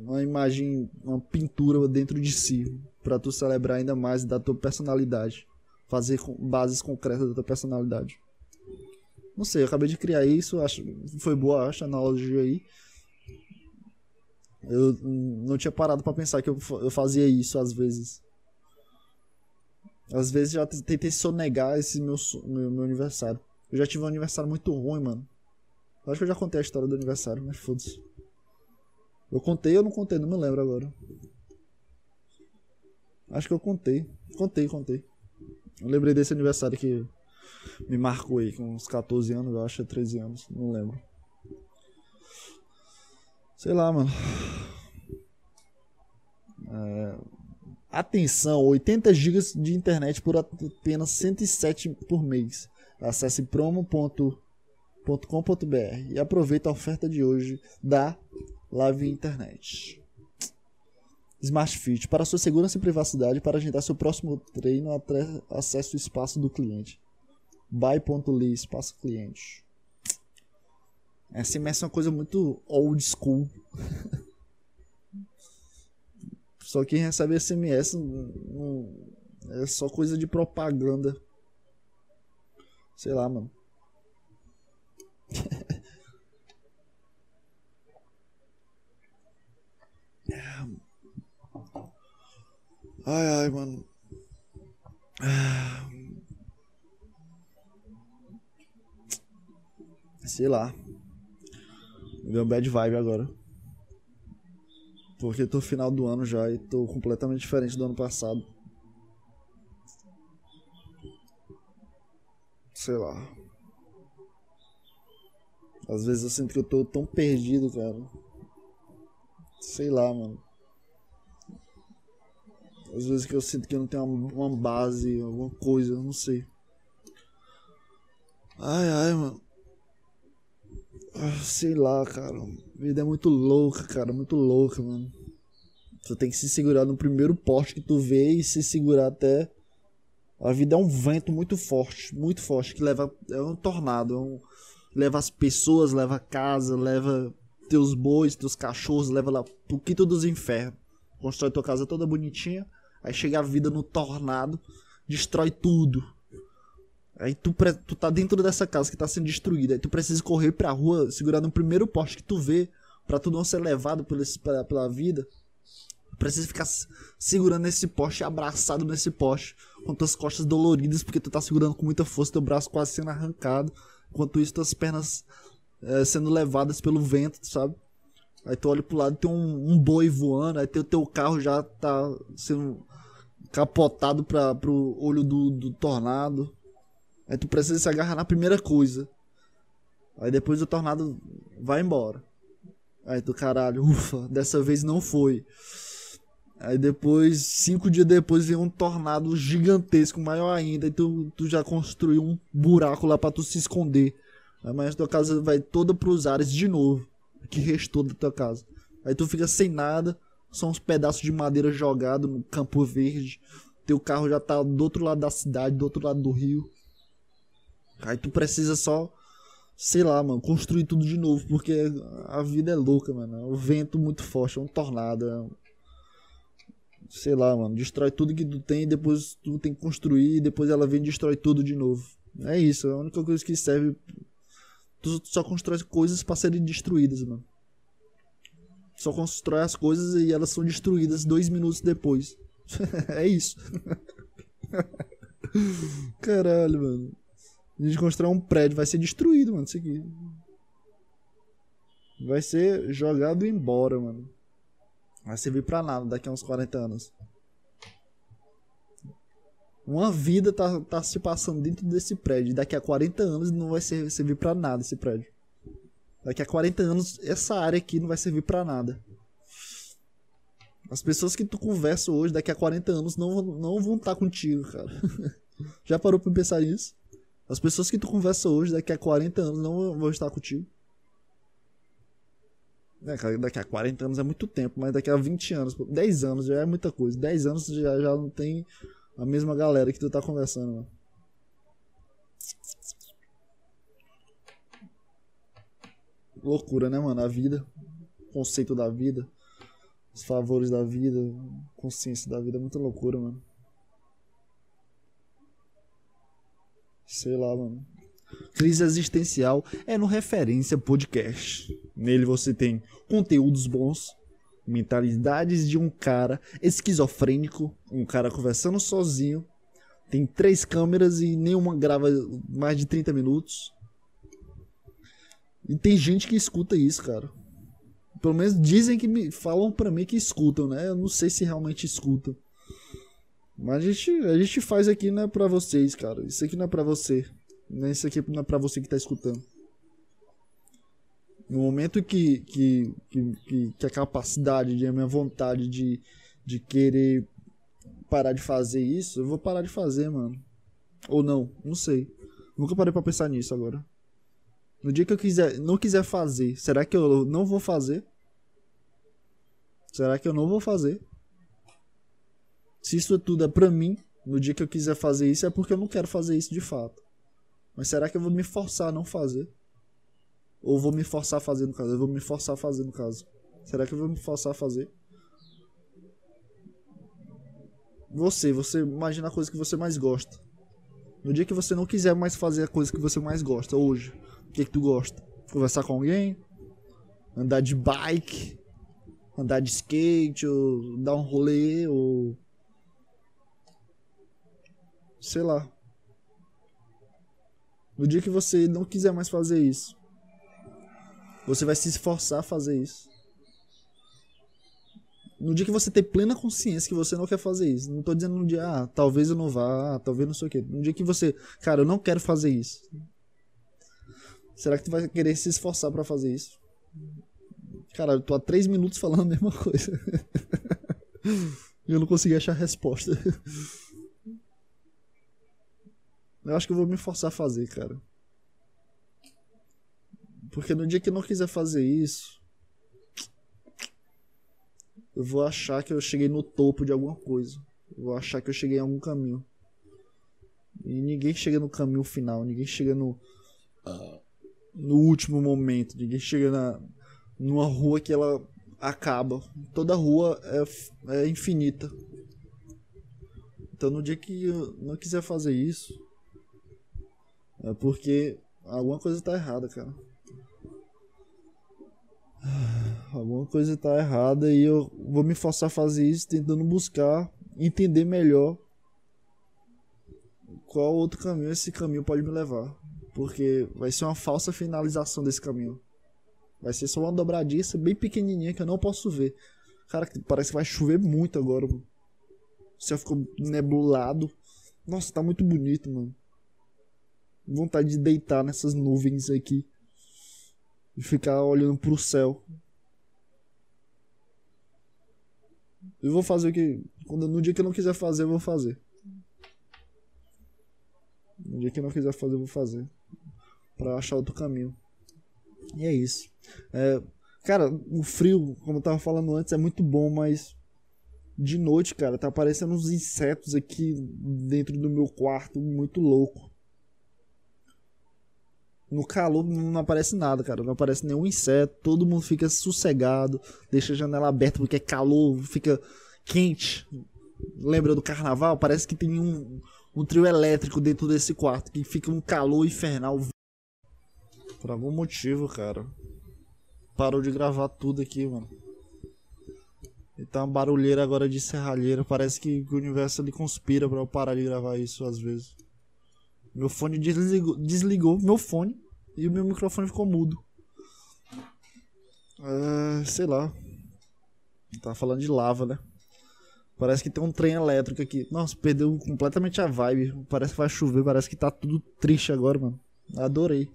uma imagem, uma pintura dentro de si. para tu celebrar ainda mais da tua personalidade. Fazer bases concretas da tua personalidade. Não sei, eu acabei de criar isso, acho foi boa acho, a analogia aí. Eu não tinha parado para pensar que eu, eu fazia isso às vezes. Às vezes já tentei sonegar esse meu, meu, meu aniversário. Eu já tive um aniversário muito ruim, mano. Acho que eu já contei a história do aniversário, mas foda-se. Eu contei ou não contei? Não me lembro agora. Acho que eu contei. Contei, contei. Eu lembrei desse aniversário que me marcou aí, com uns 14 anos, eu acho, 13 anos, não lembro. Sei lá, mano. É... Atenção, 80 GB de internet por apenas 107 por mês. Acesse promo.com.br e aproveite a oferta de hoje da Live Internet. Smart Fit. Para sua segurança e privacidade, para agendar seu próximo treino, acesse o espaço do cliente. Buy.ly, espaço cliente. SMS é uma coisa muito old school. [laughs] só quem recebe SMS não, é só coisa de propaganda. Sei lá, mano. [laughs] ai, ai, mano. Sei lá. Me deu bad vibe agora. Porque tô final do ano já e tô completamente diferente do ano passado. Sei lá. Às vezes eu sinto que eu tô tão perdido, cara. Sei lá, mano. Às vezes que eu sinto que eu não tenho uma, uma base, alguma coisa, não sei. Ai, ai, mano. Ah, sei lá, cara. A vida é muito louca, cara. Muito louca, mano. Tu tem que se segurar no primeiro poste que tu vê e se segurar até. A vida é um vento muito forte, muito forte, que leva. É um tornado. É um... Leva as pessoas, leva a casa, leva teus bois, teus cachorros, leva lá pro quinto dos infernos. Constrói tua casa toda bonitinha. Aí chega a vida no tornado, destrói tudo Aí tu, tu tá dentro dessa casa que tá sendo destruída. Aí tu precisa correr pra rua, segurar no primeiro poste que tu vê, pra tu não ser levado pela, pela vida. Precisa ficar segurando esse poste, abraçado nesse poste, com tuas costas doloridas, porque tu tá segurando com muita força, teu braço quase sendo arrancado. Enquanto isso, tuas pernas é, sendo levadas pelo vento, sabe? Aí tu olha pro lado tem um, um boi voando, aí teu, teu carro já tá sendo capotado pra, pro olho do, do tornado. Aí tu precisa se agarrar na primeira coisa. Aí depois o tornado vai embora. Aí tu, caralho, ufa, dessa vez não foi. Aí depois, cinco dias depois, vem um tornado gigantesco, maior ainda. E tu, tu já construiu um buraco lá pra tu se esconder. Aí tua casa vai toda pros ares de novo. Que restou da tua casa. Aí tu fica sem nada, só uns pedaços de madeira jogados no campo verde. Teu carro já tá do outro lado da cidade, do outro lado do rio. Aí tu precisa só, sei lá, mano, construir tudo de novo, porque a vida é louca, mano. O vento muito forte, é um tornado. É um... Sei lá, mano, destrói tudo que tu tem depois tu tem que construir e depois ela vem e destrói tudo de novo. É isso, é a única coisa que serve. Tu só constrói coisas para serem destruídas, mano. Só constrói as coisas e elas são destruídas dois minutos depois. [laughs] é isso. [laughs] Caralho, mano. A gente constrói um prédio, vai ser destruído, mano. Isso aqui. Vai ser jogado embora, mano. Vai servir pra nada daqui a uns 40 anos. Uma vida tá, tá se passando dentro desse prédio. Daqui a 40 anos não vai ser, servir pra nada esse prédio. Daqui a 40 anos, essa área aqui não vai servir pra nada. As pessoas que tu conversa hoje, daqui a 40 anos, não, não vão estar tá contigo, cara. [laughs] Já parou pra pensar nisso? As pessoas que tu conversa hoje, daqui a 40 anos, não vão estar contigo. É, daqui a 40 anos é muito tempo, mas daqui a 20 anos, 10 anos já é muita coisa. 10 anos já, já não tem a mesma galera que tu tá conversando, mano. Loucura, né, mano? A vida, conceito da vida, os favores da vida, consciência da vida, é muita loucura, mano. Sei lá, mano. Crise Existencial é no Referência Podcast. Nele você tem conteúdos bons, mentalidades de um cara esquizofrênico, um cara conversando sozinho. Tem três câmeras e nenhuma grava mais de 30 minutos. E tem gente que escuta isso, cara. Pelo menos dizem que me falam pra mim que escutam, né? Eu não sei se realmente escutam. Mas a gente, a gente faz aqui não é pra vocês, cara. Isso aqui não é pra você. Isso aqui não é pra você que tá escutando. No momento que, que, que, que a capacidade, de, a minha vontade de, de querer parar de fazer isso, eu vou parar de fazer, mano. Ou não, não sei. Nunca parei pra pensar nisso agora. No dia que eu quiser, não quiser fazer, será que eu não vou fazer? Será que eu não vou fazer? Se isso tudo é pra mim, no dia que eu quiser fazer isso é porque eu não quero fazer isso de fato. Mas será que eu vou me forçar a não fazer? Ou vou me forçar a fazer no caso? Eu vou me forçar a fazer no caso. Será que eu vou me forçar a fazer? Você, você imagina a coisa que você mais gosta. No dia que você não quiser mais fazer a coisa que você mais gosta, hoje, o que, que tu gosta? Conversar com alguém? Andar de bike? Andar de skate? Ou dar um rolê? Ou. Sei lá. No dia que você não quiser mais fazer isso, você vai se esforçar a fazer isso. No dia que você ter plena consciência que você não quer fazer isso. Não tô dizendo no dia, ah, talvez eu não vá, ah, talvez não sei o quê. No dia que você, cara, eu não quero fazer isso. Será que tu vai querer se esforçar para fazer isso? Cara, eu tô há três minutos falando a mesma coisa. [laughs] eu não consegui achar a resposta. [laughs] Eu acho que eu vou me forçar a fazer, cara. Porque no dia que eu não quiser fazer isso, eu vou achar que eu cheguei no topo de alguma coisa. Eu vou achar que eu cheguei em algum caminho. E ninguém chega no caminho final, ninguém chega no no último momento, ninguém chega na numa rua que ela acaba. Toda rua é, é infinita. Então no dia que eu não quiser fazer isso, é porque alguma coisa tá errada, cara. Alguma coisa tá errada e eu vou me forçar a fazer isso tentando buscar entender melhor qual outro caminho esse caminho pode me levar. Porque vai ser uma falsa finalização desse caminho. Vai ser só uma dobradiça bem pequenininha que eu não posso ver. Cara, parece que vai chover muito agora. O céu ficou nebulado. Nossa, tá muito bonito, mano vontade de deitar nessas nuvens aqui e ficar olhando pro céu. Eu vou fazer o que. Quando, no dia que eu não quiser fazer, eu vou fazer. No dia que eu não quiser fazer, eu vou fazer. Pra achar outro caminho. E é isso. É, cara, o frio, como eu tava falando antes, é muito bom, mas. De noite, cara, tá aparecendo uns insetos aqui dentro do meu quarto, muito louco. No calor não aparece nada, cara. Não aparece nenhum inseto. Todo mundo fica sossegado. Deixa a janela aberta porque é calor, fica quente. Lembra do carnaval? Parece que tem um, um trio elétrico dentro desse quarto. Que fica um calor infernal. Por algum motivo, cara. Parou de gravar tudo aqui, mano. E tá uma barulheira agora de serralheira. Parece que o universo ele conspira pra eu parar de gravar isso às vezes. Meu fone desligou, desligou meu fone e o meu microfone ficou mudo. É, sei lá. Tá falando de lava, né? Parece que tem um trem elétrico aqui. Nossa, perdeu completamente a vibe. Parece que vai chover, parece que tá tudo triste agora, mano. Adorei.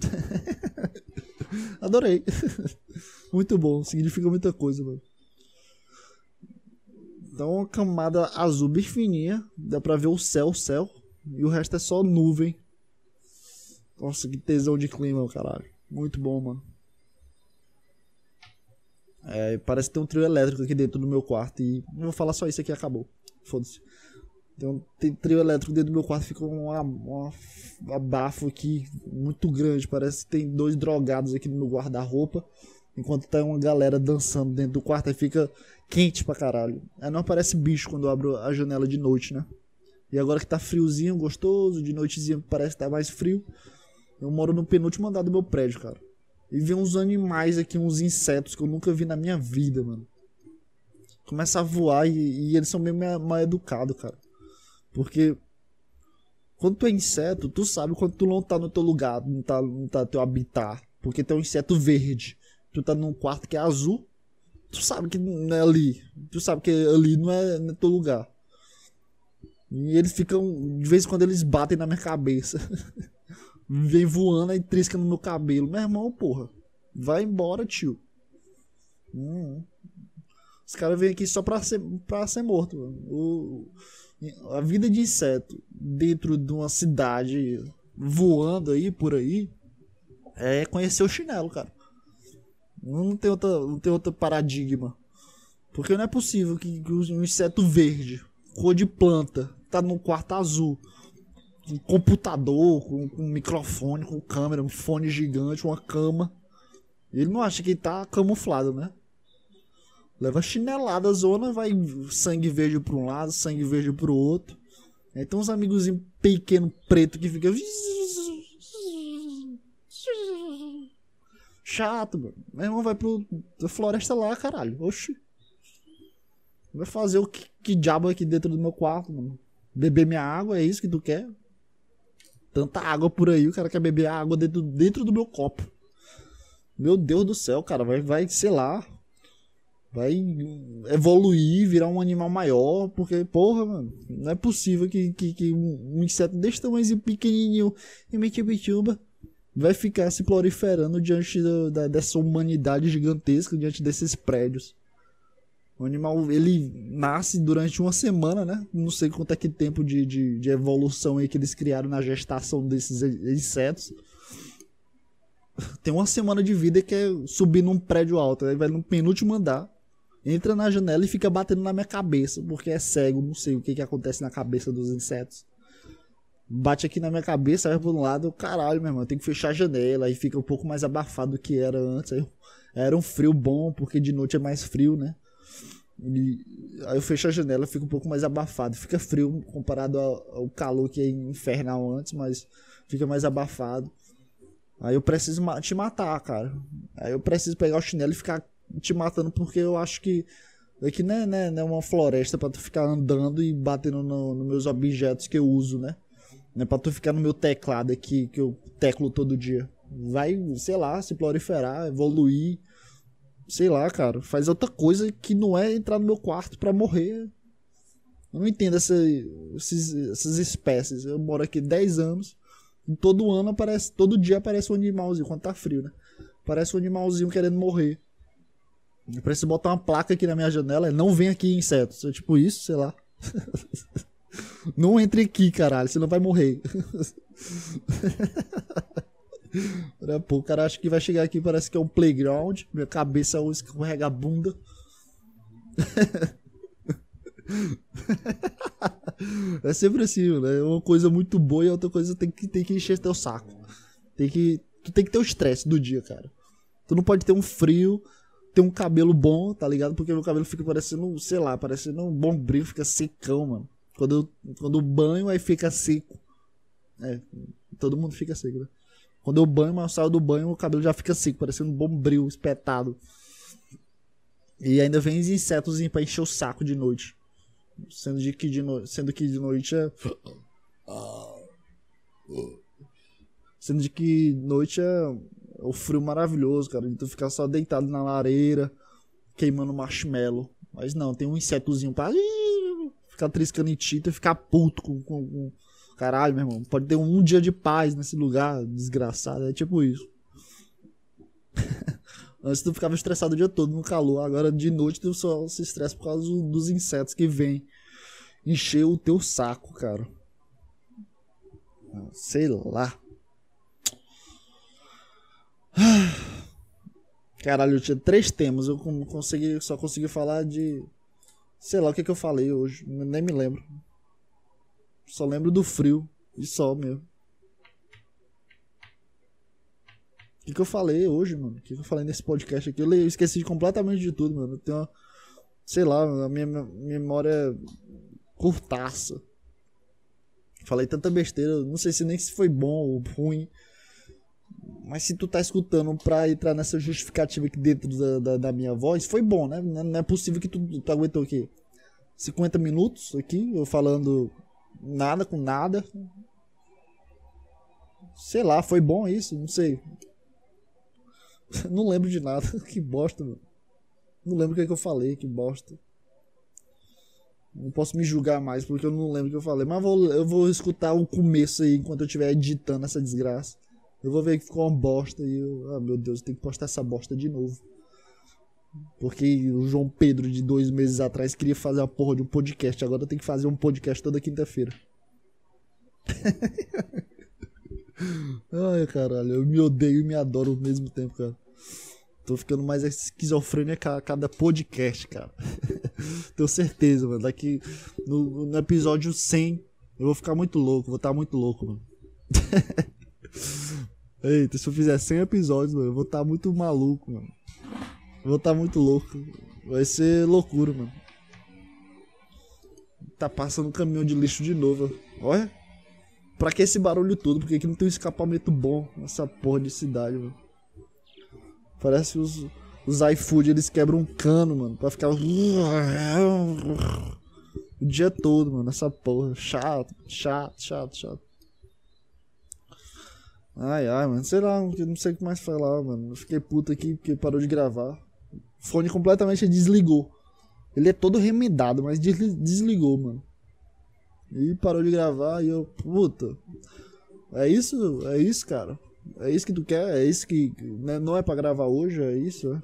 [laughs] Adorei. [laughs] Muito bom, significa muita coisa, mano. Então, uma camada azul bem fininha. Dá pra ver o céu, o céu. E o resto é só nuvem. Nossa, que tesão de clima, caralho. Muito bom, mano. É, parece que tem um trio elétrico aqui dentro do meu quarto e não vou falar só isso aqui acabou. Foda-se. Tem um tem trio elétrico dentro do meu quarto, fica um, um abafo aqui muito grande. Parece que tem dois drogados aqui no meu guarda-roupa. Enquanto tá uma galera dançando dentro do quarto, aí fica quente pra caralho. Aí não aparece bicho quando eu abro a janela de noite, né? E agora que tá friozinho, gostoso, de noitezinha parece que tá mais frio. Eu moro no penúltimo andar do meu prédio, cara. E vem uns animais aqui, uns insetos que eu nunca vi na minha vida, mano. Começa a voar e, e eles são meio mal educados, cara. Porque quando tu é inseto, tu sabe quando tu não tá no teu lugar, não tá, não tá no teu habitat. Porque tem um inseto verde. Tu tá num quarto que é azul. Tu sabe que não é ali. Tu sabe que ali não é, no é teu lugar. E eles ficam. De vez em quando eles batem na minha cabeça. [laughs] Vem voando e trisca no meu cabelo. Meu irmão, porra. Vai embora, tio. Hum. Os caras vêm aqui só pra ser, pra ser morto. O, a vida de inseto dentro de uma cidade voando aí por aí é conhecer o chinelo, cara. Não tem outra, não tem outro paradigma. Porque não é possível que, que um inseto verde, cor de planta, tá num quarto azul um computador, com, com um microfone, com câmera, um fone gigante, uma cama. Ele não acha que tá camuflado, né? Leva chinelada zona, vai sangue verde para um lado, sangue verde pro outro. Aí tem uns amigos pequeno preto que fica chato, mano. Meu irmão vai pro floresta lá, caralho. Oxi. Vai fazer o que, que diabo aqui dentro do meu quarto, mano? Beber minha água, é isso que tu quer? tanta água por aí, o cara quer beber água dentro, dentro do meu copo. Meu Deus do céu, cara, vai, vai, sei lá, vai evoluir, virar um animal maior, porque, porra, mano, não é possível que, que, que um inseto desse tamanho pequenininho em Mitibituba vai ficar se proliferando diante da, dessa humanidade gigantesca, diante desses prédios. O animal, ele nasce durante uma semana, né? Não sei quanto é que tempo de, de, de evolução aí que eles criaram na gestação desses insetos. Tem uma semana de vida que é subir num prédio alto. Aí vai no penúltimo andar, entra na janela e fica batendo na minha cabeça, porque é cego, não sei o que, que acontece na cabeça dos insetos. Bate aqui na minha cabeça, vai por um lado, caralho, meu irmão, tem que fechar a janela, aí fica um pouco mais abafado do que era antes. Aí, era um frio bom, porque de noite é mais frio, né? E, aí eu fecho a janela, fica um pouco mais abafado. Fica frio comparado ao, ao, calor que é infernal antes, mas fica mais abafado. Aí eu preciso te matar, cara. Aí eu preciso pegar o chinelo e ficar te matando porque eu acho que aqui não é, né, não é uma floresta para tu ficar andando e batendo nos no meus objetos que eu uso, né? Não é pra tu ficar no meu teclado aqui que eu teclo todo dia. Vai, sei lá, se proliferar, evoluir sei lá, cara, faz outra coisa que não é entrar no meu quarto para morrer. Eu não entendo essa, esses, essas espécies. Eu moro aqui 10 anos. E todo ano aparece, todo dia aparece um animalzinho, quando tá frio, né? Parece um animalzinho querendo morrer. Eu preciso botar uma placa aqui na minha janela, é não vem aqui insetos. É tipo isso, sei lá. [laughs] não entre aqui, caralho, senão vai morrer. [laughs] Pô, o cara acha que vai chegar aqui parece que é um playground. Minha cabeça é um escorrega-bunda. [laughs] é sempre assim, né? Uma coisa muito boa e outra coisa tem que, tem que encher teu saco. Tem que, tu tem que ter o estresse do dia, cara. Tu não pode ter um frio, ter um cabelo bom, tá ligado? Porque meu cabelo fica parecendo, sei lá, parecendo um bom brilho, fica secão, mano. Quando eu, quando eu banho, aí fica seco. É, todo mundo fica seco, né? Quando eu banho, mas eu saio do banho, o cabelo já fica seco, parecendo um bombril espetado. E ainda vem os insetos pra encher o saco de noite. Sendo, de que, de no... Sendo que de noite é. Sendo de que noite é o frio maravilhoso, cara. Tu ficar só deitado na lareira, queimando marshmallow. Mas não, tem um insetozinho pra ficar triscando em tinta e ficar puto com, com Caralho, meu irmão, pode ter um dia de paz nesse lugar desgraçado. É tipo isso. [laughs] Antes tu ficava estressado o dia todo no calor, agora de noite tu só se estressa por causa dos insetos que vêm encher o teu saco, cara. Sei lá. [sighs] Caralho, eu tinha três temas. Eu consegui, só consegui falar de. Sei lá o que, que eu falei hoje. Nem me lembro. Só lembro do frio. E só mesmo. O que, que eu falei hoje, mano? O que, que eu falei nesse podcast aqui? Eu esqueci completamente de tudo, mano. Eu tenho uma, Sei lá, a minha memória é curtaça. Falei tanta besteira. Não sei se nem se foi bom ou ruim. Mas se tu tá escutando pra entrar nessa justificativa aqui dentro da, da, da minha voz, foi bom, né? Não é possível que tu, tu aguentou aqui 50 minutos aqui, eu falando nada com nada. Sei lá, foi bom isso? Não sei. [laughs] Não lembro de nada. [laughs] que bosta, mano. Não lembro o que, é que eu falei, que bosta. Não posso me julgar mais porque eu não lembro o que eu falei. Mas vou, eu vou escutar o começo aí enquanto eu estiver editando essa desgraça. Eu vou ver que ficou uma bosta e eu. Ah, meu Deus, eu tenho que postar essa bosta de novo. Porque o João Pedro de dois meses atrás queria fazer a porra de um podcast. Agora tenho que fazer um podcast toda quinta-feira. [laughs] Ai, caralho, eu me odeio e me adoro ao mesmo tempo, cara. Tô ficando mais esquizofrênico a cada podcast, cara. [laughs] Tenho certeza, mano. Daqui no, no, episódio 100 eu vou ficar muito louco, vou estar tá muito louco, mano. [laughs] Eita, se eu fizer 100 episódios, mano, eu vou estar tá muito maluco, mano. Vou estar tá muito louco. Vai ser loucura, mano. Tá passando um caminhão de lixo de novo. Olha. Pra que esse barulho todo? Porque aqui não tem um escapamento bom nessa porra de cidade, mano. Parece os, os iFood, eles quebram um cano, mano, pra ficar. O dia todo, mano, essa porra. Chato, chato, chato, chato. Ai, ai, mano, sei lá, não sei o que mais falar, mano. Fiquei puto aqui porque parou de gravar. O fone completamente desligou. Ele é todo remendado, mas desligou, mano. E parou de gravar e eu, puta. É isso, é isso, cara. É isso que tu quer? É isso que. Né, não é para gravar hoje? É isso? É?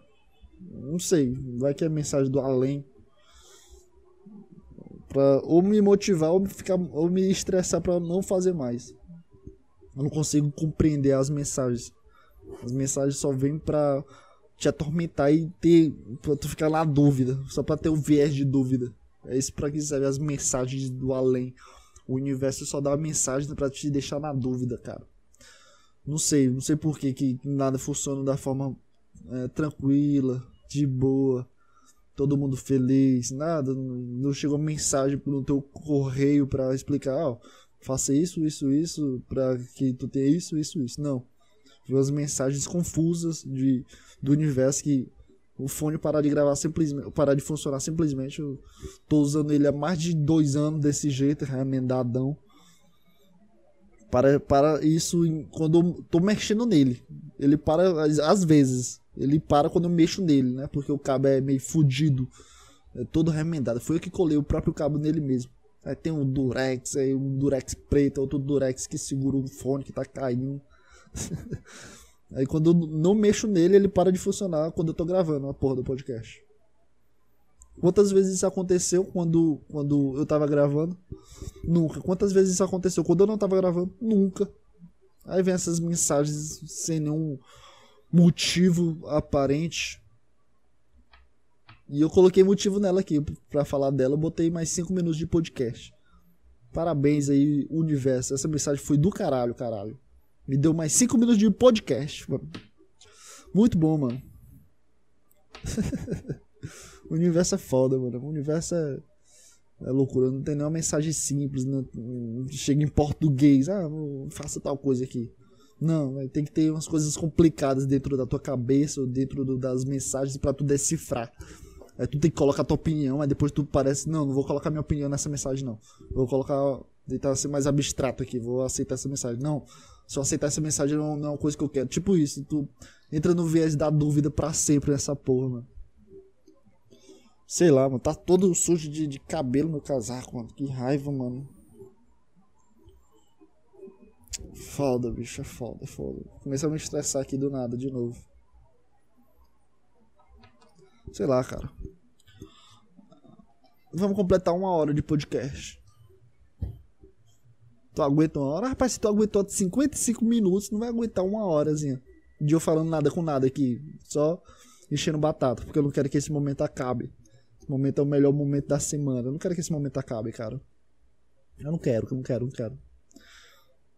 Não sei. Vai que é mensagem do além. Pra ou me motivar ou me, ficar, ou me estressar para não fazer mais. Eu não consigo compreender as mensagens. As mensagens só vêm pra te atormentar e ter. pra tu ficar na dúvida. Só pra ter o viés de dúvida. É isso pra que serve as mensagens do além. O universo só dá uma mensagem para te deixar na dúvida, cara. Não sei, não sei por que, que nada funciona da forma é, tranquila, de boa, todo mundo feliz, nada. Não chegou mensagem no teu correio para explicar, ó, oh, faça isso, isso, isso, para que tu tenha isso, isso, isso. Não. As mensagens confusas de, do universo que o fone parar de gravar simplesmente, parar de funcionar simplesmente. Eu tô usando ele há mais de dois anos desse jeito, remendadão para, para isso quando eu tô mexendo nele. Ele para às vezes. Ele para quando eu mexo nele, né? Porque o cabo é meio fudido. É todo remendado. Foi eu que colei o próprio cabo nele mesmo. Aí tem um Durex, aí um Durex preto, outro Durex que segura um fone que tá caindo. [laughs] aí quando eu não mexo nele, ele para de funcionar quando eu tô gravando a porra do podcast. Quantas vezes isso aconteceu quando, quando eu tava gravando? Nunca. Quantas vezes isso aconteceu quando eu não tava gravando? Nunca. Aí vem essas mensagens sem nenhum motivo aparente. E eu coloquei motivo nela aqui para falar dela. Eu botei mais 5 minutos de podcast. Parabéns aí, universo. Essa mensagem foi do caralho, caralho. Me deu mais 5 minutos de podcast. Muito bom, mano. [laughs] O universo é foda, mano. O universo é, é loucura. Não tem nenhuma mensagem simples. Chega em português. Ah, faça tal coisa aqui. Não, tem que ter umas coisas complicadas dentro da tua cabeça ou dentro do, das mensagens para tu decifrar. Aí tu tem que colocar tua opinião, aí depois tu parece, não, não vou colocar minha opinião nessa mensagem, não. Vou colocar, tentar ser mais abstrato aqui, vou aceitar essa mensagem. Não, eu aceitar essa mensagem não, não é uma coisa que eu quero. Tipo isso, tu entra no viés da dúvida para sempre nessa porra, mano. Sei lá, mano. Tá todo sujo de, de cabelo no casaco, mano. Que raiva, mano. Foda, bicho. É foda, é foda. Comecei a me estressar aqui do nada de novo. Sei lá, cara. Vamos completar uma hora de podcast. Tu aguenta uma hora? Rapaz, se tu aguentou 55 minutos, não vai aguentar uma horazinha. De eu falando nada com nada aqui. Só enchendo batata, porque eu não quero que esse momento acabe. Esse momento é o melhor momento da semana. Eu não quero que esse momento acabe, cara. Eu não quero, eu não quero, eu não quero.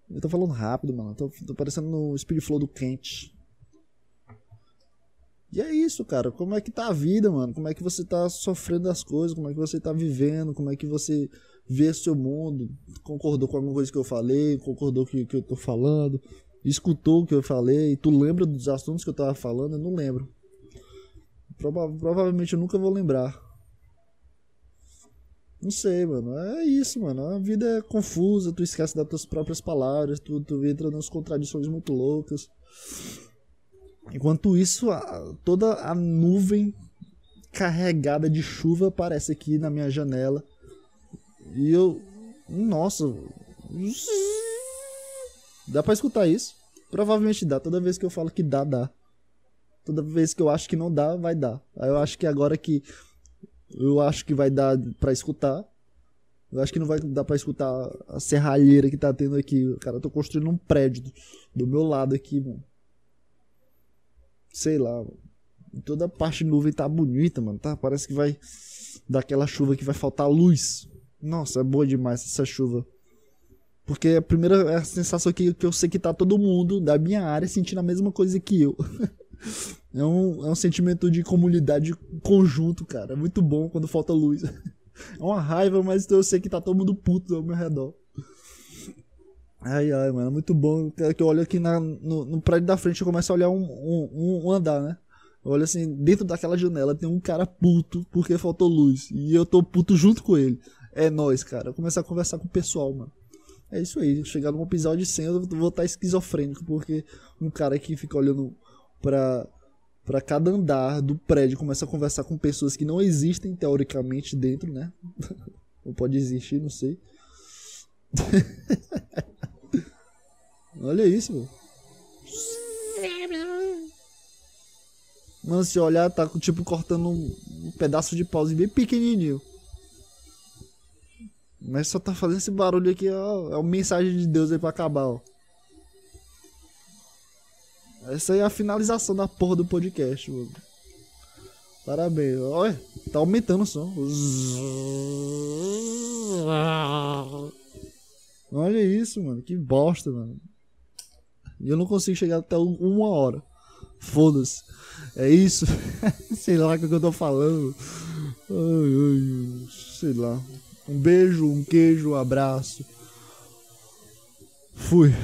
Eu tô falando rápido, mano. Tô, tô parecendo no Speed Flow do Kent. E é isso, cara. Como é que tá a vida, mano? Como é que você tá sofrendo as coisas? Como é que você tá vivendo? Como é que você vê seu mundo? Concordou com alguma coisa que eu falei? Concordou com o que eu tô falando? Escutou o que eu falei? Tu lembra dos assuntos que eu tava falando? Eu não lembro. Prova provavelmente eu nunca vou lembrar. Não sei, mano. É isso, mano. A vida é confusa, tu esquece das tuas próprias palavras, tu, tu entra nas contradições muito loucas. Enquanto isso, a, toda a nuvem carregada de chuva aparece aqui na minha janela. E eu. Nossa. Dá pra escutar isso? Provavelmente dá. Toda vez que eu falo que dá, dá. Toda vez que eu acho que não dá, vai dar. Aí eu acho que agora que. Eu acho que vai dar pra escutar. Eu acho que não vai dar pra escutar a serralheira que tá tendo aqui. Cara, eu tô construindo um prédio do, do meu lado aqui, mano. Sei lá. Toda a parte de nuvem tá bonita, mano. Tá? Parece que vai dar aquela chuva que vai faltar luz. Nossa, é boa demais essa chuva. Porque a primeira é a sensação que, que eu sei que tá todo mundo da minha área sentindo a mesma coisa que eu. [laughs] é, um, é um sentimento de comunidade conjunto, cara. É muito bom quando falta luz. [laughs] é uma raiva, mas eu sei que tá todo mundo puto ao meu redor. Ai, ai, mano, é muito bom. Que eu olho aqui na, no, no prédio da frente e começo a olhar um, um, um andar, né? Eu olho assim, dentro daquela janela tem um cara puto porque faltou luz. E eu tô puto junto com ele. É nós, cara. Começar a conversar com o pessoal, mano. É isso aí. Chegar num episódio 100 eu vou estar esquizofrênico porque um cara que fica olhando pra, pra cada andar do prédio começa a conversar com pessoas que não existem teoricamente dentro, né? [laughs] Ou pode existir, não sei. [laughs] Olha isso, mano. Mano, se olhar, tá tipo cortando um, um pedaço de pauzinho bem pequenininho. Mas só tá fazendo esse barulho aqui, ó. É uma mensagem de Deus aí pra acabar, ó. Essa aí é a finalização da porra do podcast, mano. Parabéns. Olha, tá aumentando o som. Olha isso, mano. Que bosta, mano. E eu não consigo chegar até uma hora. Foda-se. É isso. [laughs] sei lá o que eu tô falando. Ai, ai, sei lá. Um beijo, um queijo, um abraço. Fui.